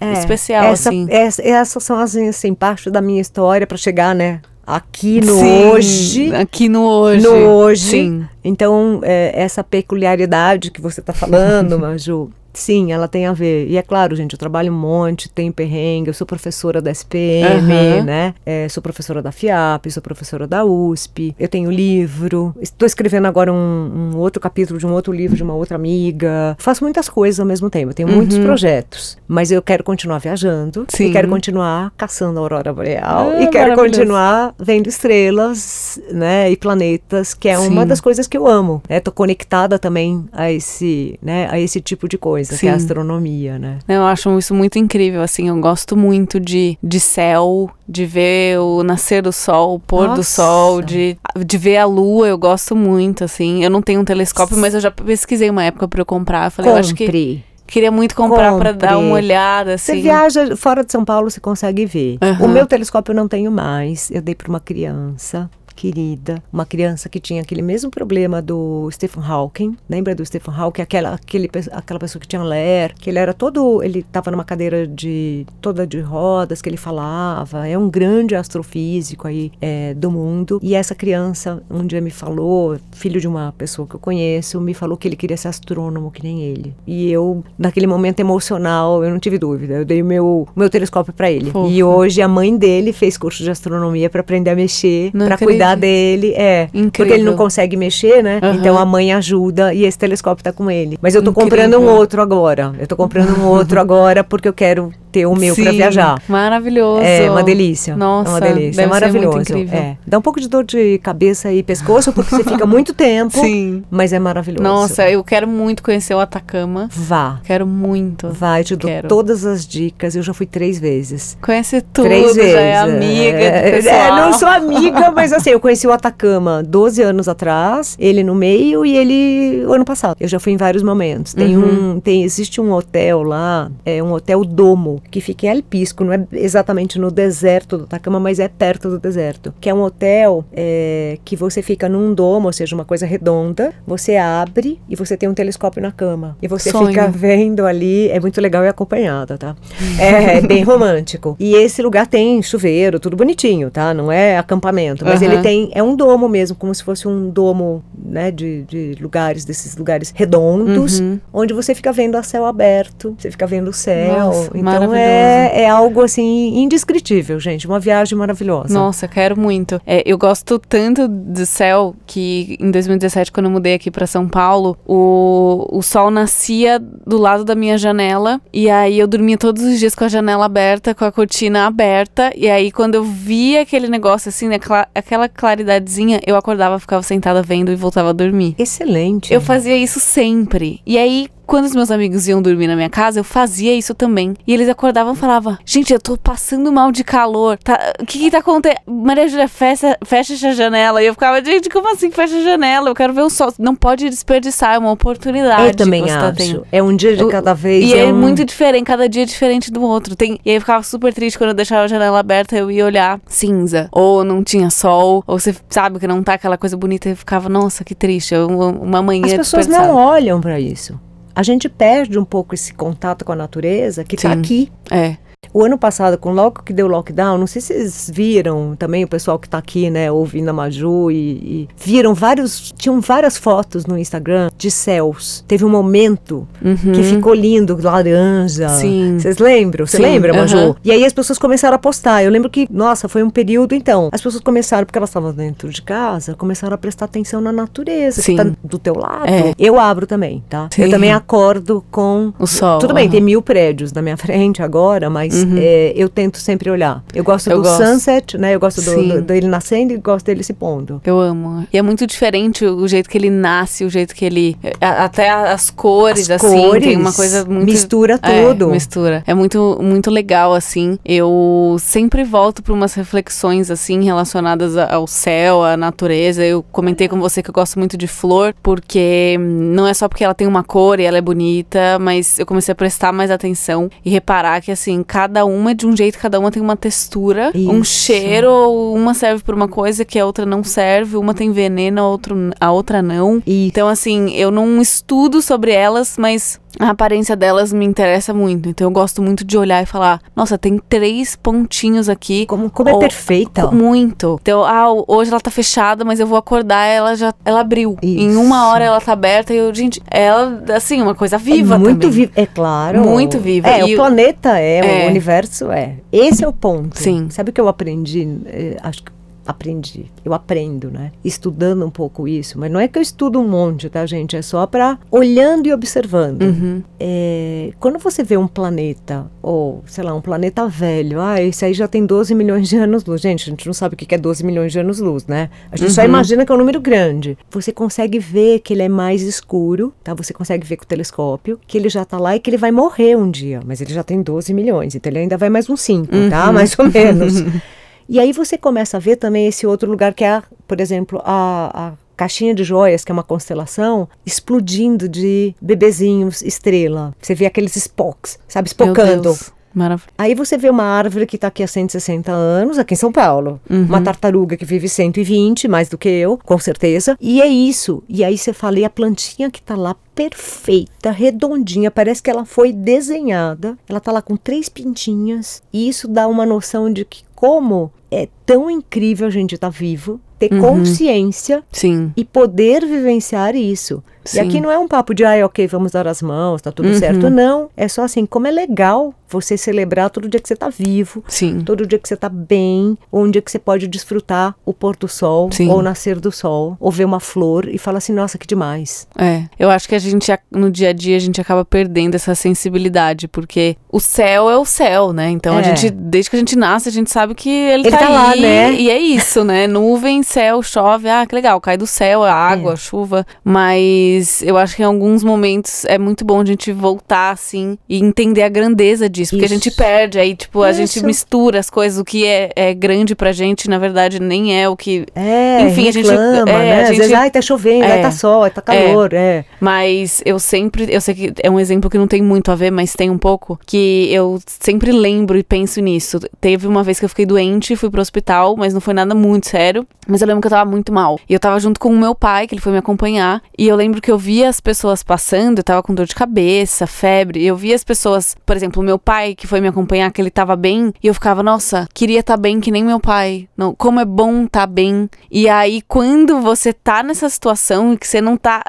É, especial, essa, assim. essa- essas são as assim, parte da minha história para chegar, né? Aqui no Sim, hoje. Aqui no hoje. No hoje. Sim. Então, é, essa peculiaridade que você está falando, [laughs] Maju, sim, ela tem a ver. E é claro, gente, eu trabalho um monte, tenho perrengue, eu sou professora da SPM, Aham. né? É, sou professora da FIAP, sou professora da USP, eu tenho livro, estou escrevendo agora um, um outro capítulo de um outro livro de uma outra amiga. Faço muitas coisas ao mesmo tempo, eu tenho muitos projetos, mas eu quero continuar viajando, Uhum. Sim. e quero continuar caçando a aurora boreal, Ah, e quero continuar vendo estrelas, né, e planetas, que é uma Sim. das coisas que eu amo, né? Tô conectada também a esse, né, a esse tipo de coisa, que é a Sim. astronomia, né? Eu acho isso muito incrível, assim, eu gosto muito de, de céu, de ver o nascer do sol, o pôr do Nossa. sol, de, de ver a lua, eu gosto muito, assim. Eu não tenho um telescópio, mas eu já pesquisei uma época pra eu comprar. Eu falei, eu acho que Compre. queria muito comprar pra dar Compre. uma olhada, Você assim. viaja fora de São Paulo, você consegue ver. Aham. O meu telescópio eu não tenho mais. Eu dei para uma criança querida, uma criança que tinha aquele mesmo problema do Stephen Hawking. Lembra do Stephen Hawking? Aquela, aquele, aquela pessoa que tinha ler, que ele era todo, ele estava numa cadeira de toda de rodas, que ele falava. É um grande astrofísico aí é, do mundo. E essa criança um dia me falou, filho de uma pessoa que eu conheço, me falou que ele queria ser astrônomo que nem ele. E eu, naquele momento emocional, eu não tive dúvida. Eu dei o meu, meu telescópio para ele. Fofo. E hoje a mãe dele fez curso de astronomia para aprender a mexer, para cuidar acredito. dele. É, porque Incrível. ele não consegue mexer, né? Aham. Então a mãe ajuda e esse telescópio tá com ele. Mas eu tô Incrível. comprando um outro agora. Eu tô comprando um outro [laughs] agora porque eu quero ter o meu para viajar. Maravilhoso. É uma delícia. Nossa, é uma delícia. deve é maravilhoso. É. Dá um pouco de dor de cabeça e pescoço porque você fica muito tempo. Sim. Mas é maravilhoso. Nossa, eu quero muito conhecer o Atacama. Vá. Quero muito. Vai, te dou Quero. todas as dicas. Eu já fui três vezes. Conhece tudo, três vezes. já é amiga é, é, não sou amiga, mas assim, eu conheci o Atacama 12 anos atrás, ele no meio e ele o ano passado. Eu já fui em vários momentos. Tem Uhum. um, tem, existe um hotel lá, é um hotel Domo, que fica em Alpisco, não é exatamente no deserto do Atacama, mas é perto do deserto. Que é um hotel é, que você fica num domo, ou seja, uma coisa redonda, você abre e você tem um telescópio na cama. E você Sonho. fica vendo ali, é muito legal e acompanhada, tá? [laughs] É, é bem romântico. E esse lugar tem chuveiro, tudo bonitinho, tá? Não é acampamento, mas Aham. ele tem, é um domo mesmo, como se fosse um domo, né, de, de lugares, desses lugares redondos, Uhum. onde você fica vendo a céu aberto, você fica vendo o céu. Nossa, então maravilhoso. É, é algo assim indescritível, gente, uma viagem maravilhosa. Nossa, quero muito. É, eu gosto tanto do céu que em 2017, quando eu mudei aqui pra São Paulo, o, o sol nascia do lado da minha janela. E aí eu dormia todos os dias com a janela aberta, com a cortina aberta. E aí, quando eu via aquele negócio assim, né, cla- aquela claridadezinha, eu acordava, ficava sentada vendo e voltava a dormir. Excelente. Eu fazia isso sempre. E aí, quando os meus amigos iam dormir na minha casa, eu fazia isso também. E eles acordavam e falavam: Gente, eu tô passando mal de calor. Tá, o que que tá acontecendo? Maria Júlia, fecha, fecha essa janela. E eu ficava: Gente, como assim fecha a janela? Eu quero ver o sol. Não pode desperdiçar, é uma oportunidade. Eu também tá acho. tendo. é um dia de Eu- cada vez. E é, um- muito diferente, cada dia é diferente do outro. Tem, e aí eu ficava super triste quando eu deixava a janela aberta, eu ia olhar cinza. Ou não tinha sol, ou você sabe que não tá aquela coisa bonita, e eu ficava, nossa, que triste. eu- Uma, manhã As pessoas não olham para isso. A gente perde um pouco esse contato com a natureza que está aqui. É. O ano passado, com logo que deu lockdown, não sei se vocês viram também o pessoal que tá aqui, né, ouvindo a Maju e, e viram vários, tinham várias fotos no Instagram de céus. Teve um momento que ficou lindo, laranja. Uhum. Sim. Vocês lembram? Você lembra, Maju? aham. E aí as pessoas começaram a postar. Eu lembro que, nossa, foi um período então. As pessoas começaram, porque elas estavam dentro de casa, começaram a prestar atenção na natureza Sim. que tá do teu lado. É. Eu abro também, tá? Sim. Eu também acordo com O sol, Tudo bem, tem mil prédios na minha [laughs] frente agora, mas é, eu tento sempre olhar. Eu gosto Eu do gosto. sunset, né? Eu gosto do, do- dele nascendo e gosto dele se pondo. Eu amo. E é muito diferente o jeito que ele nasce, o jeito que ele. Até as cores, As assim. cores, tem uma coisa muito. mistura É, tudo. mistura. É muito, muito legal, assim. Eu sempre volto para umas reflexões, assim, relacionadas ao céu, à natureza. Eu comentei com você que eu gosto muito de flor, porque não é só porque ela tem uma cor e ela é bonita, mas eu comecei a prestar mais atenção e reparar que, assim, cada uma é de um jeito, cada uma tem uma textura, um Isso. cheiro, uma serve para uma coisa que a outra não serve, uma tem veneno, a outra, a outra não. E Então, assim, eu não estudo sobre elas, mas a aparência delas me interessa muito. Então, eu gosto muito de olhar e falar: nossa, tem três pontinhos aqui. como, como é Ou- perfeita. Muito. Então, ah, hoje ela tá fechada, mas eu vou acordar, ela já ela abriu. Em Isso. uma hora ela tá aberta e eu, gente, ela, assim, uma coisa viva é muito viva, é claro. Muito viva. É, E o planeta é, É. o universo é. Esse é o ponto. Sim. Sabe o que eu aprendi? É, acho que aprendi. Eu aprendo, né? Estudando um pouco isso. Mas não é que eu estudo um monte, tá, gente? É só para olhando e observando. Uhum. É, quando você vê um planeta, ou sei lá, um planeta velho, ah, esse aí já tem 12 milhões de anos-luz. Gente, a gente não sabe o que é 12 milhões de anos-luz, né? A gente só Uhum. imagina que é um número grande. Você consegue ver que ele é mais escuro, tá? Você consegue ver com o telescópio que ele já tá lá e que ele vai morrer um dia, mas ele já tem 12 milhões, então ele ainda vai mais uns 5, tá? Mais ou menos. [laughs] E aí você começa a ver também esse outro lugar que é, por exemplo, a, a caixinha de joias, que é uma constelação, explodindo de bebezinhos estrela. Você vê aqueles Spocks, sabe, espocando. Deus. Maravilhoso. Aí você vê uma árvore que está aqui há 160 anos, aqui em São Paulo. Uma tartaruga que vive 120, mais do que eu, com certeza. E é isso. E aí você fala, e a plantinha que está lá perfeita, redondinha, parece que ela foi desenhada. Ela tá lá com três pintinhas. E isso dá uma noção de que como é tão incrível a gente estar vivo, ter consciência Sim. e poder vivenciar isso. Sim. E aqui não é um papo de, ai, ok, vamos dar as mãos, tá tudo certo. Não. É só assim, como é legal você celebrar todo dia que você tá vivo, Sim. todo dia que você tá bem, ou um dia que você pode desfrutar o pôr do sol, Sim. ou o nascer do sol, ou ver uma flor e falar assim, nossa, que demais. É, eu acho que a gente, no dia a dia, a gente acaba perdendo essa sensibilidade, porque o céu é o céu, né? Então a É. gente, desde que a gente nasce, a gente sabe que ele, Ele tá, tá lá, aí, né? E é isso, né? Nuvem, céu, chove, ah, que legal, cai do céu, a água, É. a chuva. Mas eu acho que em alguns momentos é muito bom a gente voltar, assim, e entender a grandeza disso, porque a gente Isso. perde, aí, tipo, a gente Isso. mistura as coisas, o que é, é grande pra gente, na verdade, nem é o que É, Enfim, a gente- reclama, é, né? a Às gente- vezes, ai, tá chovendo, É. ai, tá sol, ai, tá calor, é. Mas eu sempre, eu sei que é um exemplo que não tem muito a ver, mas tem um pouco, que eu sempre lembro e penso nisso. Teve uma vez que eu fiquei doente, fui pro hospital, mas não foi nada muito sério. Mas eu lembro que eu tava muito mal. E eu tava junto com o meu pai, que ele foi me acompanhar. E eu lembro que eu via as pessoas passando, eu tava com dor de cabeça, febre. Eu via as pessoas, por exemplo, meu pai, que foi me acompanhar, que ele tava bem. E eu ficava, nossa, queria estar bem que nem meu pai. Não, como é bom estar bem. E aí, quando você tá nessa situação e que você não tá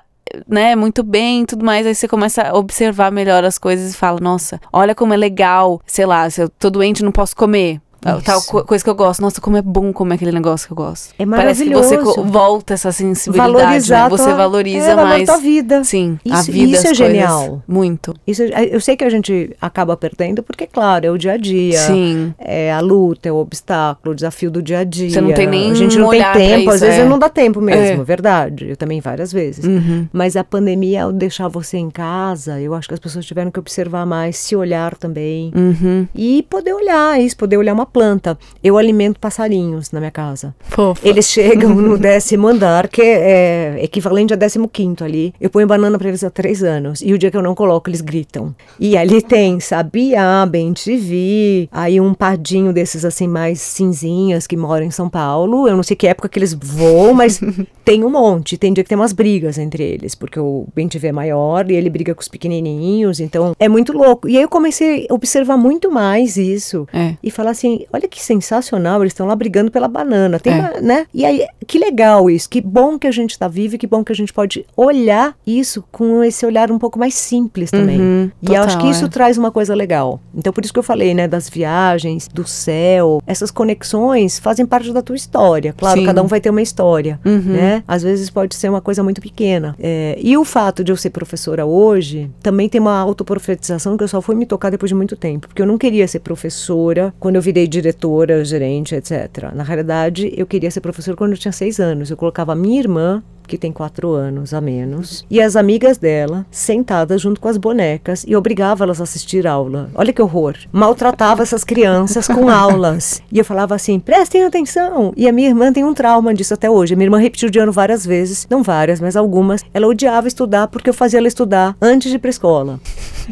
né, muito bem e tudo mais, aí você começa a observar melhor as coisas e fala, nossa, olha como é legal, sei lá, se eu tô doente não posso comer. Tal, tal Isso. co- coisa que eu gosto. Nossa, como é bom comer aquele negócio que eu gosto. É Parece que você maravilhoso. volta essa sensibilidade, Valorizar né? a Você tua- valoriza é, mais. a vida. Sim, a Isso- vida, isso é genial. Muito. Isso, eu sei que a gente acaba perdendo porque, claro, é o dia a dia. Sim. É a luta, é o obstáculo, o desafio do dia a dia. Você não tem nem A gente não tem tempo, às isso, vezes é. não dá tempo mesmo, É. verdade. Eu também várias vezes. Uhum. Mas a pandemia, ao deixar você em casa, eu acho que as pessoas tiveram que observar mais, se olhar também. Uhum. E poder olhar isso, poder olhar uma planta. Eu alimento passarinhos na minha casa. Fofa. Eles chegam no [laughs] décimo andar, que é equivalente a décimo quinto ali. Eu ponho banana pra eles há três anos. E o dia que eu não coloco, eles gritam. E ali tem Sabiá, Bem TV, aí um padinho desses assim mais cinzinhas que moram em São Paulo. Eu não sei que época que eles voam, mas [laughs] tem um monte. Tem dia que tem umas brigas entre eles, porque o Bem TV é maior e ele briga com os pequenininhos. Então é muito louco. E aí eu comecei a observar muito mais isso. É. E falar assim, assim, olha que sensacional, eles estão lá brigando pela banana, tem É. né? E aí, que legal isso, que bom que a gente tá vivo que bom que a gente pode olhar isso com esse olhar um pouco mais simples também. Uhum, e eu acho total, que isso é. traz uma coisa legal. Então, por isso que eu falei, né, das viagens, do céu, essas conexões fazem parte da tua história. Claro, Sim. cada um vai ter uma história, Uhum. né? Às vezes pode ser uma coisa muito pequena. É, e o fato de eu ser professora hoje também tem uma autoprofetização que eu só fui me tocar depois de muito tempo, porque eu não queria ser professora quando eu virei diretora, gerente, etc. Na realidade, eu queria ser professora quando eu tinha seis anos. Eu colocava a minha irmã que tem quatro anos a menos, e as amigas dela sentadas junto com as bonecas e obrigava elas a assistir aula. Olha que horror. Maltratava essas crianças com [laughs] aulas. E eu falava assim: prestem atenção. E a minha irmã tem um trauma disso até hoje. A minha irmã repetiu de ano várias vezes, não várias, mas algumas. Ela odiava estudar porque eu fazia ela estudar antes de ir pra escola.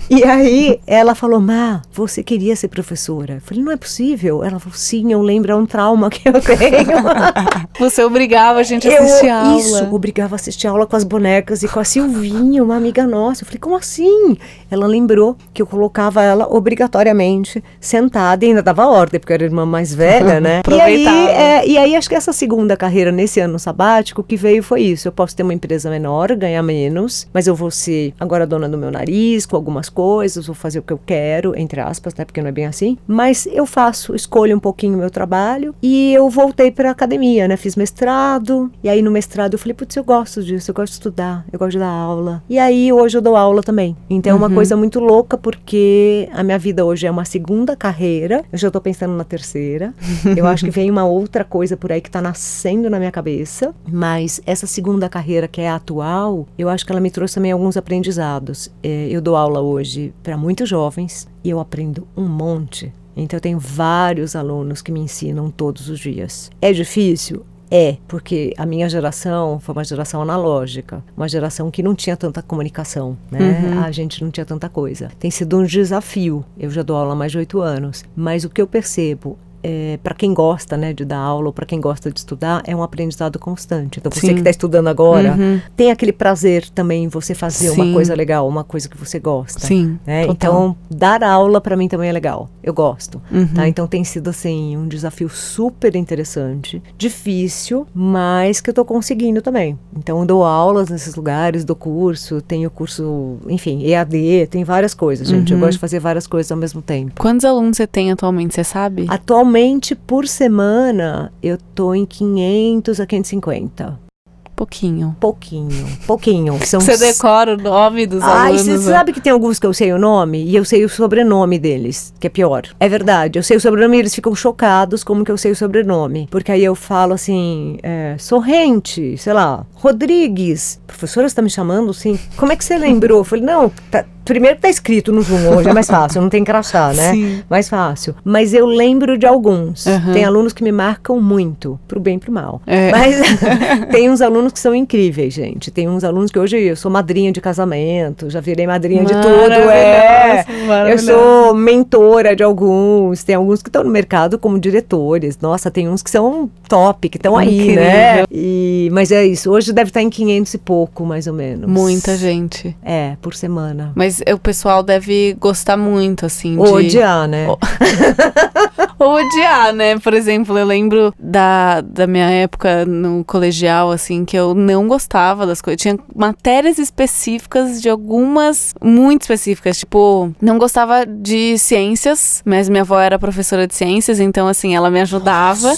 E aí ela falou: Má, você queria ser professora? Eu falei: não é possível. Ela falou: sim, eu lembro, é um trauma que eu tenho. [laughs] Você obrigava a gente a Eu- assistir a aula. Isso, obrigava a assistir aula com as bonecas e com a Silvinha, uma amiga nossa. Eu falei, como assim? Ela lembrou que eu colocava ela obrigatoriamente sentada e ainda dava ordem, porque eu era irmã mais velha, né? [laughs] e, aí, é, e aí acho que essa segunda carreira nesse ano sabático que veio foi isso. Eu posso ter uma empresa menor, ganhar menos, mas eu vou ser agora dona do meu nariz, com algumas coisas, vou fazer o que eu quero, entre aspas, né? Porque não é bem assim. Mas eu faço, escolho um pouquinho o meu trabalho e eu voltei para academia, né? Fiz mestrado e aí no mestrado eu falei, putz, eu gosto disso, eu gosto de estudar, eu gosto de dar aula. E aí hoje eu dou aula também. Então é uma coisa muito louca porque a minha vida hoje é uma segunda carreira. Eu já tô pensando na terceira. [laughs] eu acho que vem uma outra coisa por aí que tá nascendo na minha cabeça, mas essa segunda carreira que é a atual, eu acho que ela me trouxe também alguns aprendizados. É, eu dou aula hoje para muitos jovens e eu aprendo um monte. Então eu tenho vários alunos que me ensinam todos os dias. É difícil? É, porque a minha geração foi uma geração analógica, uma geração que não tinha tanta comunicação, né? A gente não tinha tanta coisa. Tem sido um desafio. Eu já dou aula há mais de oito anos, mas o que eu percebo é, para quem gosta né, de dar aula ou para quem gosta de estudar, é um aprendizado constante. Então, você Sim. que está estudando agora, Uhum. tem aquele prazer também em você fazer Sim. uma coisa legal, uma coisa que você gosta. Sim, né? Então, dar aula para mim também é legal. Eu gosto. Uhum. Tá? Então, tem sido assim um desafio super interessante, difícil, mas que eu tô conseguindo também. Então, eu dou aulas nesses lugares, dou curso, tenho curso, enfim, EAD, tem várias coisas, gente. Uhum. Eu gosto de fazer várias coisas ao mesmo tempo. Quantos alunos você tem atualmente, você sabe? Atualmente, por semana, eu tô em 500 a 550. Pouquinho. Pouquinho, pouquinho. [laughs] São Você decora o nome dos Ai, alunos? você né? sabe que tem alguns que eu sei o nome e eu sei o sobrenome deles, que é pior. É verdade, eu sei o sobrenome e eles ficam chocados como que eu sei o sobrenome. Porque aí eu falo assim, é, Sorrente, sei lá, Rodrigues. Professora, você tá me chamando assim? Como é que você lembrou? Eu falei, não, tá- primeiro que tá escrito no Zoom hoje, é mais fácil, não tem crachá, né? Sim. Mais fácil. Mas eu lembro de alguns. Aham. Tem alunos que me marcam muito, pro bem e pro mal. É. Mas [laughs] tem uns alunos que são incríveis, gente. Tem uns alunos que hoje eu sou madrinha de casamento, já virei madrinha de tudo, é. Eu sou mentora de alguns, tem alguns que estão no mercado como diretores. Nossa, tem uns que são top, que estão aí, Incrível. né? E, mas é isso, hoje deve estar em 500 e pouco, mais ou menos. Muita gente. É, por semana. Mas o pessoal deve gostar muito, assim, Ou de... odiar, né? Ou- [laughs] Ou odiar, né? Por exemplo, eu lembro da, da minha época no colegial, assim, que eu não gostava das coisas. Tinha matérias específicas de algumas muito específicas. Tipo, não gostava de ciências, mas minha avó era professora de ciências, então, assim, ela me ajudava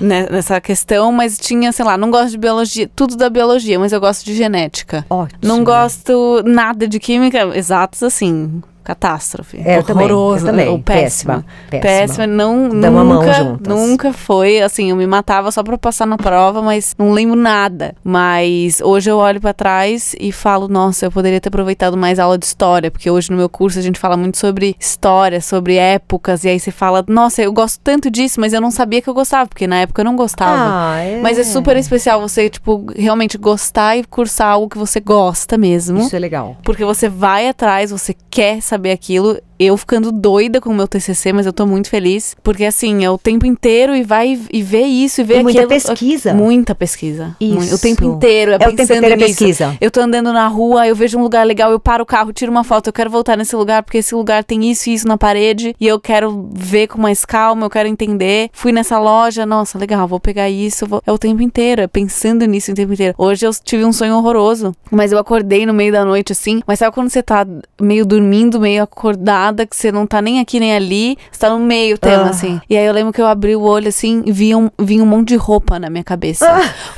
né, nessa questão, mas tinha, sei lá, não gosto de biologia, tudo da biologia, mas eu gosto de genética. Ótimo. Não gosto nada de química, exatos assim, catástrofe. É, também, eu horroroso, também. ou péssima. Péssima, Péssima, não, Damos a mão nunca, juntas. nunca foi, assim, eu me matava só pra passar na prova, mas não lembro nada. Mas hoje eu olho pra trás e falo, nossa, eu poderia ter aproveitado mais aula de história, porque hoje no meu curso a gente fala muito sobre história, sobre épocas, e aí você fala, nossa, eu gosto tanto disso, mas eu não sabia que eu gostava, porque na época eu não gostava. Ah, é. Mas é super especial você, tipo, realmente gostar e cursar algo que você gosta mesmo. Isso é legal. Porque você vai atrás, você quer saber aquilo. Eu ficando doida com o meu TCC, mas eu tô muito feliz, porque assim, é o tempo inteiro e vai e vê isso e vê E muita aquilo. pesquisa. Muita pesquisa. Isso. O tempo inteiro, é, É o tempo pensando inteiro é nisso. pesquisa. Eu tô andando na rua, eu vejo um lugar legal, eu paro o carro, tiro uma foto, eu quero voltar nesse lugar porque esse lugar tem isso e isso na parede e eu quero ver com mais calma, eu quero entender. Fui nessa loja, nossa, legal, vou pegar isso, vou... é o tempo inteiro, é pensando nisso o tempo inteiro. Hoje eu tive um sonho horroroso, mas eu acordei no meio da noite assim, mas sabe quando você tá meio dormindo, meio acordada, que você não tá nem aqui nem ali, você tá no meio tema Ah. assim. E aí eu lembro que eu abri o olho assim e vi um, vi um monte de roupa na minha cabeça.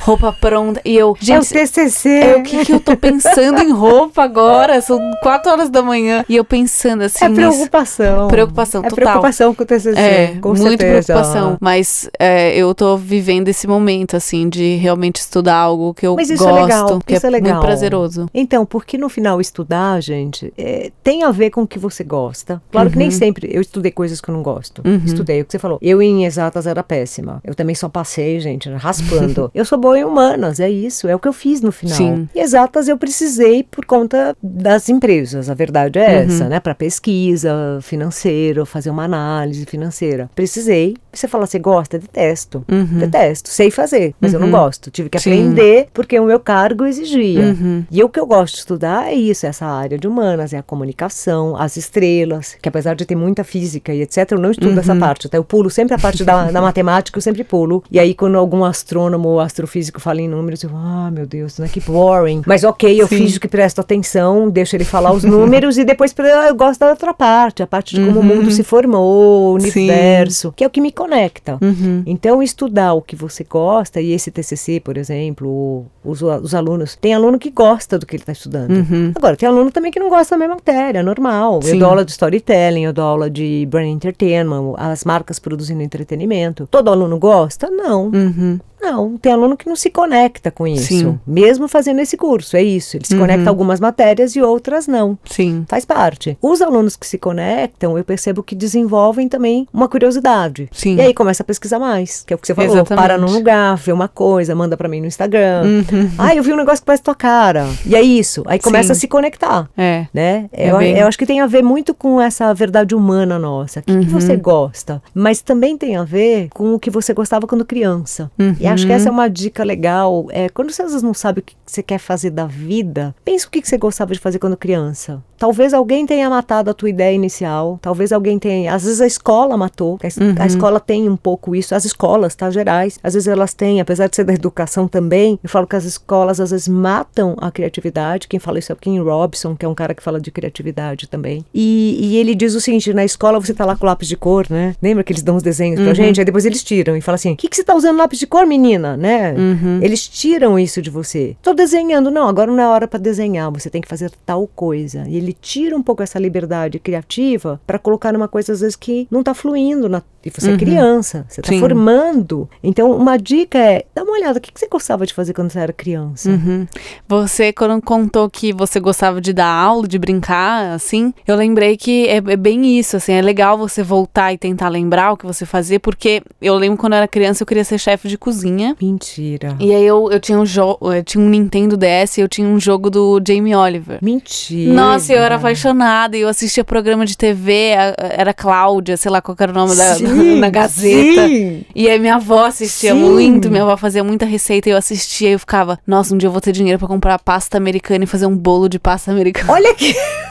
Roupa pronta. E eu, Ah. é o gente, TCC. é, o que, que eu tô pensando em roupa agora? São quatro horas da manhã. E eu pensando assim. É nisso. preocupação. Preocupação é total. preocupação com o TCC. É, com muito certeza. preocupação. Mas é, eu tô vivendo esse momento, assim, de realmente estudar algo que eu Mas isso é gosto, legal, que isso é, é legal. muito prazeroso. Então, porque no final estudar, gente, é, tem a ver com o que você gosta. Claro que nem sempre. Eu estudei coisas que eu não gosto. Uhum. Estudei o que você falou. Eu em exatas era péssima. Eu também só passei, gente, raspando. [laughs] eu sou boa em humanas, é isso. É o que eu fiz no final. Sim. E exatas eu precisei por conta das empresas. A verdade é Uhum. essa, né? Para pesquisa financeira, fazer uma análise financeira. Precisei. Você fala, você gosta? Detesto. Uhum. Detesto. Sei fazer, mas eu não gosto. Tive que Sim. aprender porque o meu cargo exigia. Uhum. E o que eu gosto de estudar é isso, essa área de humanas, é a comunicação, as estrelas, que apesar de ter muita física e etc, eu não estudo essa parte. Até eu pulo sempre a parte da, da matemática, eu sempre pulo. E aí, quando algum astrônomo ou astrofísico fala em números, eu, ah, meu Deus, né, que boring. Mas ok, eu Sim. finjo que presto atenção, deixo ele falar os [laughs] números e depois eu gosto da outra parte, a parte de como o mundo se formou, o Sim. universo, que é o que me conecta. Uhum. Então, estudar o que você gosta, e esse TCC, por exemplo, os, os alunos, tem aluno que gosta do que ele está estudando. Uhum. Agora, tem aluno também que não gosta da mesma matéria, normal. Sim. Eu dou aula de storytelling, eu dou aula de brand entertainment, as marcas produzindo entretenimento. Todo aluno gosta? Não. Uhum. Não, tem aluno que não se conecta com isso. Sim. Mesmo fazendo esse curso, é isso. Ele se Uhum. conecta a algumas matérias e outras não. Sim. Faz parte. Os alunos que se conectam, eu percebo que desenvolvem também uma curiosidade. Sim. E aí começa a pesquisar mais, que é o que você falou. Exatamente. Para num lugar, vê uma coisa, manda pra mim no Instagram. Uhum. Ah, eu vi um negócio que parece tua cara. E é isso. Aí começa Sim. a se conectar. É. Né? É eu, bem- eu acho que tem a ver muito com essa verdade humana nossa. O que, que Uhum. você gosta? Mas também tem a ver com o que você gostava quando criança. E acho Uhum. que essa é uma dica legal. É, quando você às vezes não sabe o que você quer fazer da vida, pensa o que você gostava de fazer quando criança. Talvez alguém tenha matado a tua ideia inicial. Talvez alguém tenha. Às vezes a escola matou. A, Uhum. a escola tem um pouco isso. As escolas, tá? Gerais. Às vezes elas têm, apesar de ser da educação também. Eu falo que as escolas às vezes matam a criatividade. Quem fala isso é o Kim Robson, que é um cara que fala de criatividade também. E, e ele diz o seguinte: na escola você tá lá com lápis de cor, né? Lembra que eles dão os desenhos pra gente? Aí depois eles tiram e falam assim: o que, que você tá usando lápis de cor, menina? Né? Eles tiram isso de você. Tô desenhando. Não, agora não é hora pra desenhar. Você tem que fazer tal coisa. E ele tira um pouco essa liberdade criativa pra colocar numa coisa, às vezes, que não tá fluindo. Na... E você é criança, você tá Sim. formando. Então, uma dica é: dá uma olhada, o que, que você gostava de fazer quando você era criança? Uhum. Você, quando contou que você gostava de dar aula, de brincar, assim, eu lembrei que é, é bem isso, assim, é legal você voltar e tentar lembrar o que você fazia, porque eu lembro quando eu era criança eu queria ser chefe de cozinha. Mentira. E aí eu, eu tinha um jogo, eu tinha um Nintendo DS e eu tinha um jogo do Jamie Oliver. Mentira. Nossa, eu era apaixonada e eu assistia programa de TV, era Cláudia, sei lá qual era o nome da, Sim, [laughs] na Gazeta. sim. E aí minha avó assistia Sim. muito, minha avó fazia muita receita e eu assistia e eu ficava, nossa, um dia eu vou ter dinheiro pra comprar pasta americana e fazer um bolo de pasta americana. Olha que. [laughs]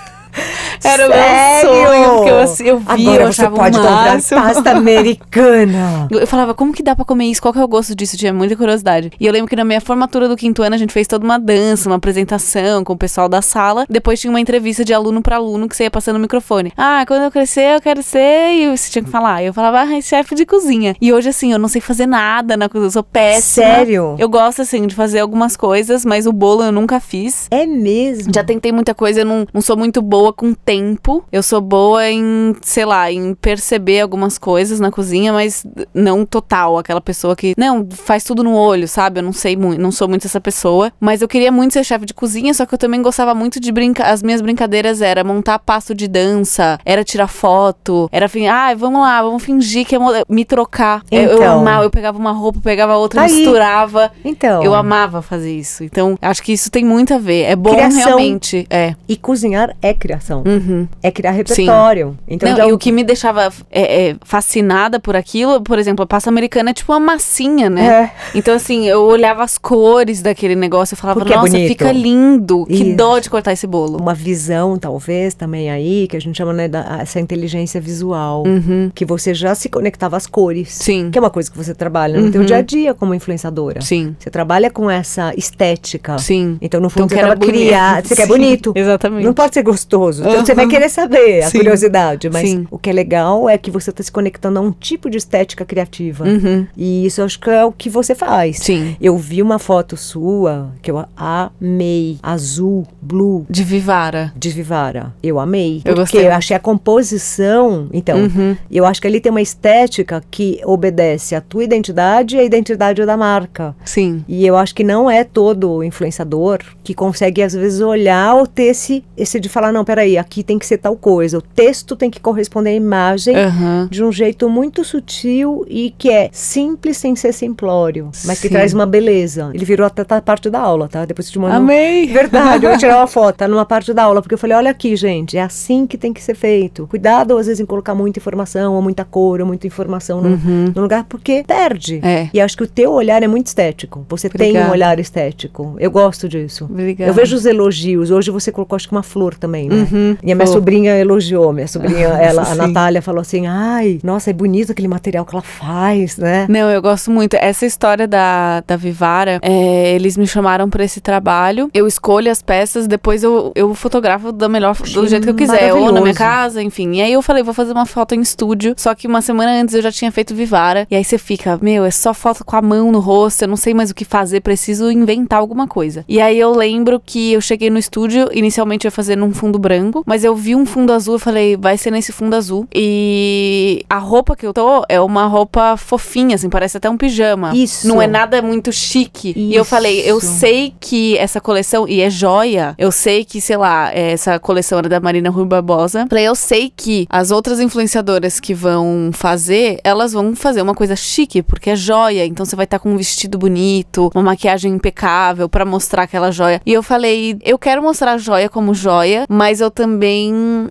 Era o meu sonho, porque eu, assi- eu vi, Agora eu você pode comprar pasta americana. Eu, [laughs] eu falava, como que dá pra comer isso? Qual que é o gosto disso? Eu tinha muita curiosidade. E eu lembro que na minha formatura do quinto ano a gente fez toda uma dança, uma apresentação com o pessoal da sala. Depois tinha uma entrevista de aluno pra aluno que você ia passando o microfone. Ah, quando eu crescer eu quero ser. E você tinha que falar. E eu falava, ah, chefe de cozinha. E hoje, assim, eu não sei fazer nada na cozinha, eu sou péssima. Sério? Eu gosto, assim, de fazer algumas coisas, mas o bolo eu nunca fiz. É mesmo. Já tentei muita coisa, eu não, não sou muito boa com tempo. Eu sou boa em, sei lá, em perceber algumas coisas na cozinha, mas não total. Aquela pessoa que, não, faz tudo no olho, sabe? Eu não sei muito, não sou muito essa pessoa. Mas eu queria muito ser chefe de cozinha, só que eu também gostava muito de brincar. As minhas brincadeiras era montar passo de dança, era tirar foto, era assim, ah, vamos lá, vamos fingir que é me trocar. Eu- Eu, Então. amava, eu pegava uma roupa, pegava outra, Tá aí. misturava. Então. Eu amava fazer isso. Então, acho que isso tem muito a ver. É bom Criação. realmente. É. E cozinhar é criação. Uhum. É criar repertório. Então, Não, já- e o que me deixava é, é, fascinada por aquilo, por exemplo, a pasta americana é tipo uma massinha, né? É. Então, assim, eu olhava as cores daquele negócio e falava, Porque é nossa, fica lindo. Que Isso. dó de cortar esse bolo. uma visão, talvez, também aí, que a gente chama, né, da, essa inteligência visual. Que você já se conectava às cores. Uhum. Sim. Que é uma coisa que você trabalha no teu dia a dia como influenciadora. Sim. Você trabalha com essa estética. Sim. Então, no fundo, Então, você que criado. Você quer [laughs] Sim, bonito. exatamente. Não pode ser gostoso. Então, você vai querer saber a Sim. curiosidade. Mas Sim. o que é legal é que você está se conectando a um tipo de estética criativa. Uhum. E isso eu acho que é o que você faz. Sim. Eu vi uma foto sua que eu amei. Azul, blue, De Vivara. de Vivara. Eu amei. Eu porque gostei. eu achei a composição. Então, Uhum. eu acho que ali tem uma estética que obedece à tua identidade e à identidade da marca. Sim. E eu acho que não é todo influenciador que consegue, às vezes, olhar ou ter esse, esse de falar: não, peraí, aqui tem que ser tal coisa. O texto tem que corresponder à imagem Aham. de um jeito muito sutil e que é simples sem ser simplório, mas que Sim. traz uma beleza. Ele virou até a parte da aula, tá? Depois eu te mando. Amei. [laughs] Verdade, eu vou tirar uma [laughs] foto, tá numa parte da aula, porque eu falei, olha aqui, gente, é assim que tem que ser feito. Cuidado, às vezes, em colocar muita informação, ou muita cor, ou muita informação no, no lugar, porque perde. Uhum. É. E acho que o teu olhar é muito estético. Você tem Obrigada. um olhar estético. Eu gosto disso. Obrigada. Eu vejo os elogios. Hoje você colocou, acho que uma flor também, né? Uhum, E a minha flor. sobrinha elogiou. Minha sobrinha, ela, a. Natália, falou assim, ai, nossa, é bonito aquele material que ela faz, né? Não, eu gosto muito. Essa história da, da Vivara, é, eles me chamaram pra esse trabalho. Eu escolho as peças, depois eu, eu fotografo da melhor, do jeito que eu quiser. Ou na minha casa, enfim. E aí eu falei, vou fazer uma foto em estúdio. Só que uma semana antes eu já tinha feito Vivara. E aí você fica, meu, é só foto com a mão no rosto, eu não sei mais o que fazer, preciso inventar alguma coisa. E aí eu lembro que eu cheguei no estúdio, inicialmente eu ia fazer num fundo branco, mas eu vi um fundo azul, eu falei, vai ser nesse fundo azul. E a roupa que eu tô é uma roupa fofinha, assim, parece até um pijama. Isso. Não é nada muito chique. E eu falei, eu Isso. sei que essa coleção, e é joia, eu sei que, sei lá, essa coleção era da Marina Rui Barbosa. Falei, eu sei que as outras influenciadoras que vão fazer, elas vão fazer uma coisa chique, porque é joia. Então você vai estar com um vestido bonito, uma maquiagem impecável pra mostrar aquela joia. E eu falei, eu quero mostrar a joia como joia, mas eu também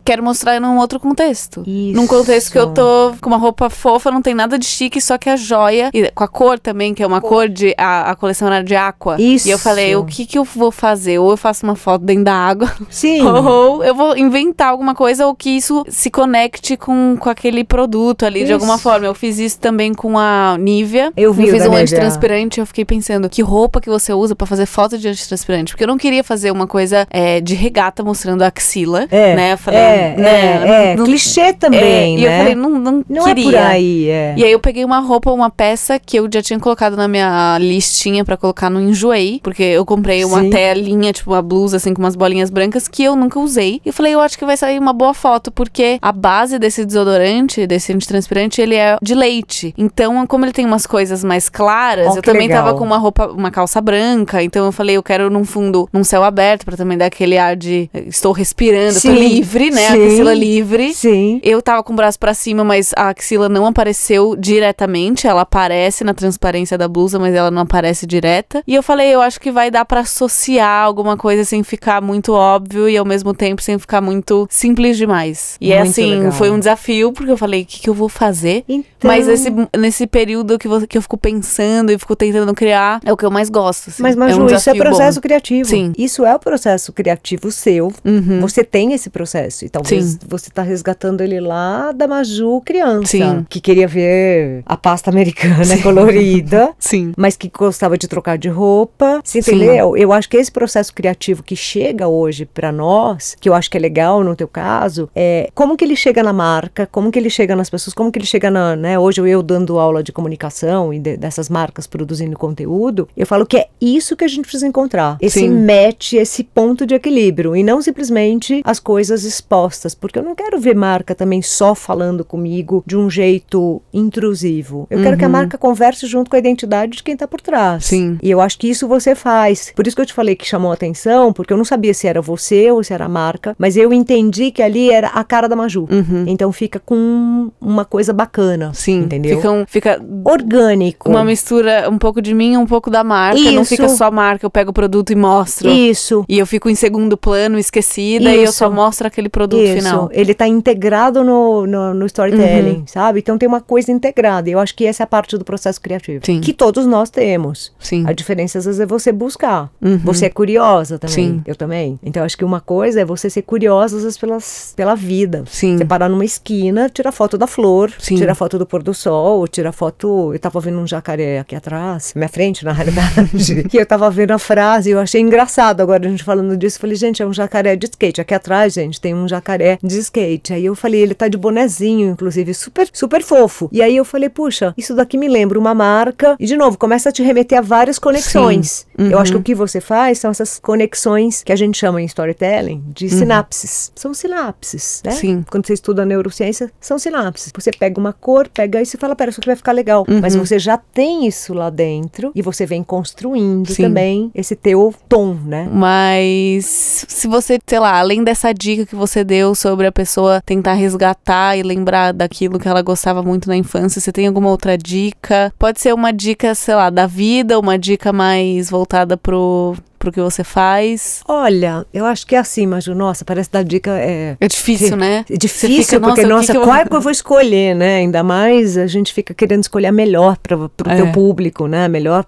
quero mostrar num outro contexto. Num contexto que eu Isso. tô com uma roupa fofa, não tem nada de chique, só que a joia, e com a cor também, que é uma cor de. A, a coleção era de aqua. Isso. E eu falei, o que que eu vou fazer? Ou eu faço uma foto dentro da água, Sim. [laughs] ou eu vou inventar alguma coisa, ou que isso se conecte com, com aquele produto ali de Isso. alguma forma. Eu fiz isso também com a Nivea. Eu vi o fiz um Nivea. antitranspirante, eu fiquei pensando, que roupa que você usa pra fazer foto de antitranspirante? Porque eu não queria fazer uma coisa é, de regata mostrando a axila, É, né? Eu falei, é, né, é, é, não- clichê também, é, E né? eu falei, não, não, Não queria. é por aí, é. E aí eu peguei uma roupa, uma peça que eu já tinha colocado na minha listinha pra colocar no Enjoei, porque eu comprei uma Sim. telinha, tipo uma blusa assim com umas bolinhas brancas que eu nunca usei. E eu falei, eu acho que vai sair uma boa foto, porque a base desse desodorante, desse antitranspirante, ele é de leite. Então, como ele tem umas coisas mais claras, Ó, eu também legal. tava com uma roupa, uma calça branca, então eu falei, eu quero num fundo, num céu aberto pra também dar aquele ar de eh, estou respirando, Sim, livre, né? A sim. axila livre. Sim. Eu tava com o braço pra cima, mas a axila não apareceu diretamente. Ela aparece na transparência da blusa, mas ela não aparece direta. E eu falei, eu acho que vai dar pra associar alguma coisa sem ficar muito óbvio e ao mesmo tempo sem ficar muito simples demais. E é Muito assim, legal. foi um desafio, porque eu falei, o que, que eu vou fazer? Então, Mas esse, nesse período que, vo- que eu fico pensando e fico tentando criar, é o que eu mais gosto. assim. Mas, Maju, é um isso é processo bom. criativo. Sim. Isso é o processo criativo seu. Uhum. Você tem esse processo. E talvez Sim. você está resgatando ele lá da Maju criança. Sim. Que queria ver a pasta americana colorida. [laughs] Sim. Mas que gostava de trocar de roupa. Você Sim. entendeu? Eu acho que esse processo criativo que chega hoje pra nós, que eu acho que é legal no teu caso, é como que ele chega na marca, como que ele chega nas pessoas, como que ele chega na, né? Hoje eu dando aula de comunicação e de- dessas marcas produzindo conteúdo, eu falo que é isso que a gente precisa encontrar. Esse Sim. match, esse ponto de equilíbrio e não simplesmente as coisas expostas, porque eu não quero ver marca também só falando comigo de um jeito intrusivo. Eu quero que a marca converse junto com a identidade de quem tá por trás. Sim. E eu acho que isso você faz. Por isso que eu te falei que chamou atenção, porque eu não sabia se era você ou se era a marca, mas eu entendi que ali era a cara da Maju. Uhum. Então fica com uma coisa bacana, Sim. Entendeu? Fica, fica Orgânico. uma mistura um pouco de mim e um pouco da marca. Não Isso. fica só marca, eu pego o produto e mostro. Isso. E eu fico em segundo plano, esquecida, e eu Isso. só mostro aquele produto Isso, final. ele tá integrado no, no, no storytelling, Uhum. sabe? Então tem uma coisa integrada. Eu acho que essa é a parte do processo criativo. Sim. Que todos nós temos. Sim. A diferença às vezes é você buscar. Uhum. Você é curiosa também. Sim. Eu também. Então acho que uma coisa é você ser curiosa às vezes pelas, pela vida. Sim. Você parar numa esquina, tira foto da flor, Sim. tira foto do pôr do sol, tira foto. Eu tava vendo um jacaré aqui atrás, minha frente, na realidade. [laughs] e eu tava vendo a frase, e eu achei engraçado agora a gente falando disso. Eu falei, gente, é um jacaré de skate. Aqui atrás, gente, tem um jacaré de skate. Aí eu falei, ele tá de bonezinho, inclusive, super, super fofo. E aí eu falei, puxa, isso daqui me lembra uma marca. E de novo, começa a te remeter a várias conexões. Uhum. Eu acho que o que você faz são essas conexões que a gente chama em storytelling de sinapses. São sinapses, né? Uhum. Sim. Quando você estuda neurociência, são sinapses. Você pega uma cor, pega isso e fala, pera, isso aqui vai ficar legal. Mas Uhum. você já tem isso lá dentro e você vem construindo Sim. também esse teu tom, né? Mas se você, sei lá, além dessa dica que você deu sobre a pessoa tentar resgatar e lembrar daquilo que ela gostava muito na infância, você tem alguma outra dica? Pode ser uma dica, sei lá, da vida, uma dica mais voltada pro, pro que você faz. Olha, eu acho que é assim, Maju. Nossa, parece dar dica. É, É difícil, né? É difícil, fica, porque, "Nossa, o que nossa, que eu-" qual é que eu vou escolher, né? Ainda mais a gente fica querendo escolher a melhor para o É. teu público, né? A melhor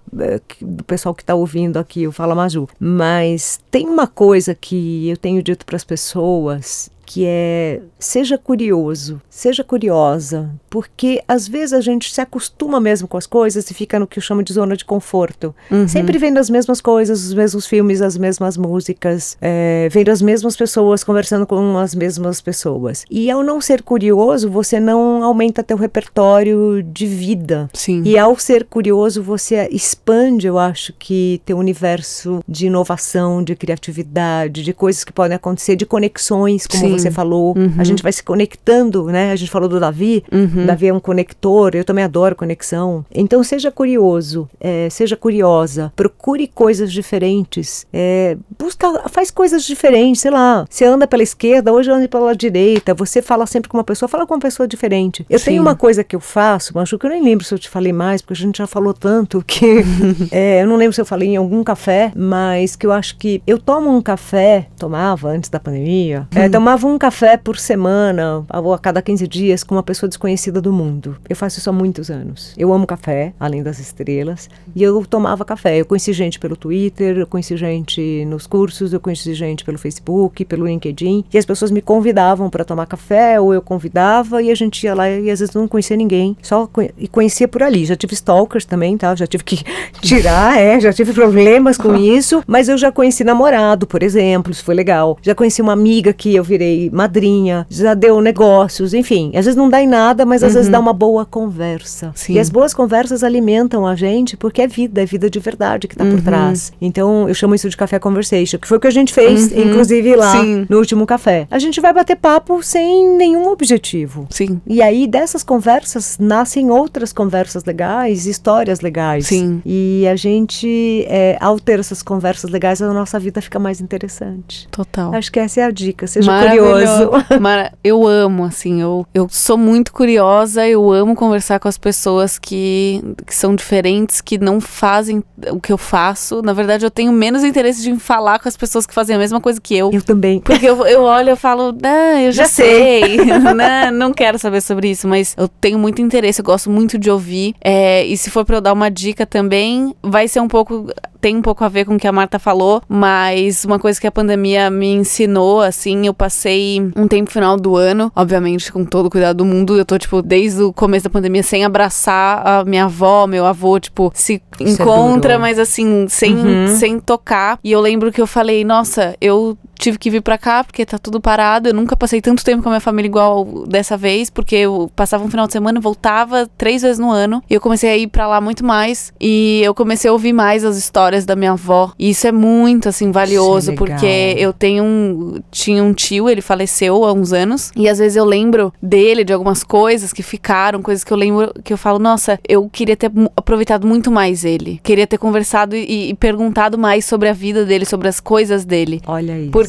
que- do pessoal que está ouvindo aqui o Fala Maju. Mas tem uma coisa que eu tenho dito para as pessoas que é seja curioso, seja curiosa, porque às vezes a gente se acostuma mesmo com as coisas e fica no que eu chamo de zona de conforto. Uhum. Sempre vendo as mesmas coisas, os mesmos filmes, as mesmas músicas, é, vendo as mesmas pessoas, conversando com as mesmas pessoas. E ao não ser curioso, você não aumenta teu repertório de vida. Sim. E ao ser curioso, você expande, eu acho que teu universo de inovação, de criatividade, de coisas que podem acontecer, de conexões, como Sim. Você falou. Uhum. A gente vai se conectando, né? A gente falou do Davi. Uhum. Davi é um conector, eu também adoro conexão. Então seja curioso, é, seja curiosa, procure coisas diferentes, é, busca, faz coisas diferentes, sei lá. Você anda pela esquerda, hoje anda pela direita. Você fala sempre com uma pessoa, fala com uma pessoa diferente. Eu Sim. tenho uma coisa que eu faço, mas que eu nem lembro se eu te falei mais, porque a gente já falou tanto que [laughs] é, eu não lembro se eu falei em algum café, mas que eu acho que eu tomo um café, tomava antes da pandemia, é, tomava um café por semana, ou a cada 15 dias, com uma pessoa desconhecida do mundo. Eu faço isso há muitos anos. Eu amo café, além das estrelas, e eu tomava café. Eu conheci gente pelo Twitter, eu conheci gente nos cursos, eu conheci gente pelo Facebook, pelo LinkedIn, e as pessoas me convidavam para tomar café, ou eu convidava, e a gente ia lá e às vezes não conhecia ninguém, só conhe- e conhecia por ali. Já tive stalkers também, tá? Já tive que [laughs] tirar, é, já tive problemas com isso, mas eu já conheci namorado, por exemplo, isso foi legal. Já conheci uma amiga que eu virei madrinha, já deu negócios, enfim. Às vezes não dá em nada, mas às vezes dá uma boa conversa. Sim. E as boas conversas alimentam a gente porque é vida, é vida de verdade que tá por trás. Então eu chamo isso de café conversation, que foi o que a gente fez, Uhum. inclusive lá Sim. no último café. A gente vai bater papo sem nenhum objetivo. Sim. E aí dessas conversas nascem outras conversas legais, histórias legais. Sim. E a gente, é, ao ter essas conversas legais, a nossa vida fica mais interessante. Total. Acho que essa é a dica, seja Maravilhoso. [laughs] Mara- eu amo, assim, eu, eu sou muito curiosa, eu amo conversar com as pessoas que, que são diferentes, que não fazem o que eu faço. Na verdade, eu tenho menos interesse de falar com as pessoas que fazem a mesma coisa que eu. Eu também. Porque eu, eu olho e falo, ah, eu já, Já sei, [laughs] né? não quero saber sobre isso, mas eu tenho muito interesse, eu gosto muito de ouvir. É, e se for pra eu dar uma dica também, vai ser um pouco, tem um pouco a ver com o que a Marta falou, mas uma coisa que a pandemia me ensinou, assim, eu passei um tempo final do ano, obviamente com todo o cuidado do mundo, eu tô, tipo, desde o começo da pandemia sem abraçar a minha avó, meu avô, tipo, se Isso é encontra, mas assim, sem, Uhum. sem tocar. E eu lembro que eu falei, nossa, eu tive que vir pra cá porque tá tudo parado. Eu nunca passei tanto tempo com a minha família igual dessa vez, porque eu passava um final de semana voltava três vezes no ano. E eu comecei a ir pra lá muito mais. E eu comecei a ouvir mais as histórias da minha avó. E isso é muito, assim, valioso, porque eu tenho um. Tinha um tio, ele faleceu há uns anos. E às vezes eu lembro dele, de algumas coisas que ficaram, coisas que eu lembro que eu falo, nossa, eu queria ter aproveitado muito mais ele. Queria ter conversado e, e perguntado mais sobre a vida dele, sobre as coisas dele. Olha isso. Porque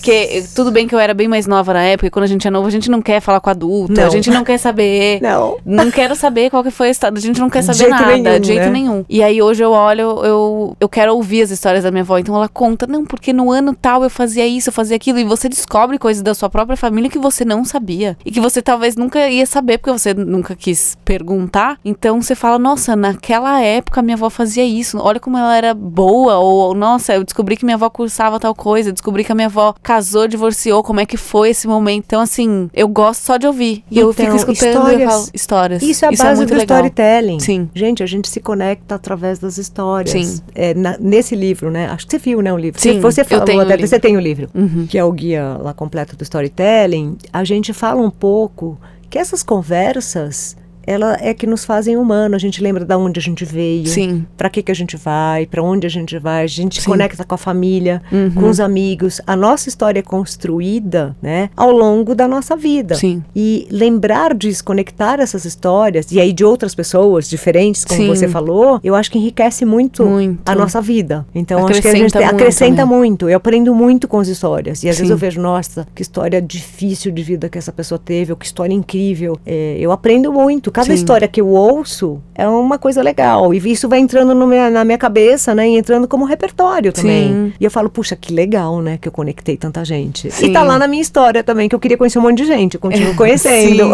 tudo bem que eu era bem mais nova na época, e quando a gente é novo, a gente não quer falar com adulto, Não. a gente não quer saber. [laughs] Não. Não quero saber qual que foi a história, a gente não quer De saber jeito nada, nenhum, de jeito né? nenhum. E aí hoje eu olho, eu, eu quero ouvir as histórias da minha avó, então ela conta, não, porque no ano tal eu fazia isso, eu fazia aquilo, e você descobre coisas da sua própria família que você não sabia. E que você talvez nunca ia saber, porque você nunca quis perguntar. Então você fala, nossa, naquela época minha avó fazia isso, olha como ela era boa, ou nossa, eu descobri que minha avó cursava tal coisa, descobri que a minha avó casou, divorciou, como é que foi esse momento. Então, assim, eu gosto só de ouvir. E eu fico Então, escutando e eu histórias. falo, histórias. Isso é a base muito do legal. storytelling. Sim. Gente, a gente se conecta através das histórias. Sim. É, na- nesse livro, né? Acho que você viu, né, o livro. Sim, você eu falou tenho o até, você tem o livro, Uhum. que é o guia lá completo do storytelling. A gente fala um pouco que essas conversas, ela é que nos fazem humano. A gente lembra da onde a gente veio. Sim. Pra que que a gente vai, pra onde a gente vai, a gente Sim. conecta com a família, Uhum. com os amigos. A nossa história é construída, né, ao longo da nossa vida. Sim. E lembrar disso, conectar essas histórias, e aí de outras pessoas diferentes, como Sim. você falou, eu acho que enriquece muito, Muito. a nossa vida. Então, acho que a Acrescenta gente tem- muito, acrescenta né? muito. Eu aprendo muito com as histórias. E às vezes eu vejo, nossa, que história difícil de vida que essa pessoa teve, ou que história incrível. É, eu aprendo muito. Cada Sim. história que eu ouço é uma coisa legal. E isso vai entrando minha- na minha cabeça, né? E entrando como repertório também. Sim. E eu falo, puxa, que legal, né? Que eu conectei tanta gente. Sim. E tá lá na minha história também, que eu queria conhecer um monte de gente. Eu continuo [laughs] conhecendo.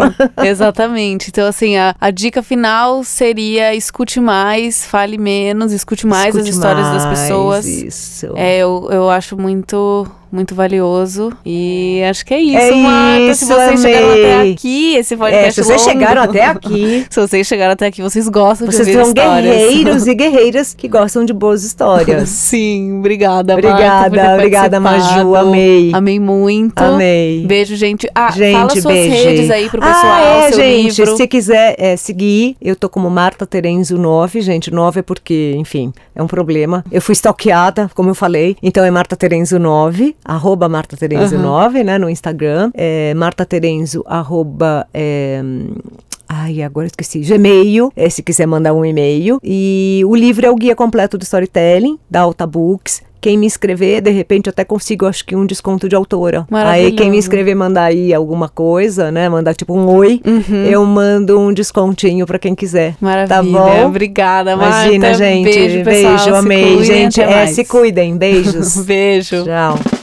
Exatamente. Então, assim, a, a dica final seria escute mais, fale menos, escute mais as Escute histórias das mais, pessoas. Isso. É, eu, eu acho muito, muito valioso. E acho que é isso, É Marta. isso, se vocês chegaram amei. até aqui, esse É, podcast se vocês longo- chegaram até aqui, [laughs] Se vocês chegaram até aqui, vocês gostam vocês de ouvir são guerreiros [laughs] e guerreiras que gostam de boas histórias. [laughs] Sim, obrigada, Marta, Obrigada, ter obrigada. Maju, amei. Amei muito. Amei. Beijo, gente. Ah, gente, fala suas beijo. redes aí pro pessoal, ah, é, gente, livro. se quiser é, seguir, eu tô como Marta Terenzo 9, gente, 9 é porque, enfim, é um problema. Eu fui stalkeada, como eu falei, então é Marta Terenzo 9, arroba Marta Terenzo Aham. 9, né, no Instagram, é Marta Terenzo, arroba, é, Ai, agora eu esqueci. Gmail, é, se quiser mandar um e-mail. E o livro é o guia completo do storytelling, da Alta Books. Quem me escrever, de repente, eu até consigo, acho que, um desconto de autora. Aí, quem me escrever mandar aí alguma coisa, né? Mandar tipo um oi, Uhum. eu mando um descontinho pra quem quiser. Maravilha. Tá bom? Obrigada, Marta. Imagina, gente. Beijo, pessoal. Se amei. cuidem, gente, é, mais. se cuidem. Beijos. [laughs] Beijo. Tchau.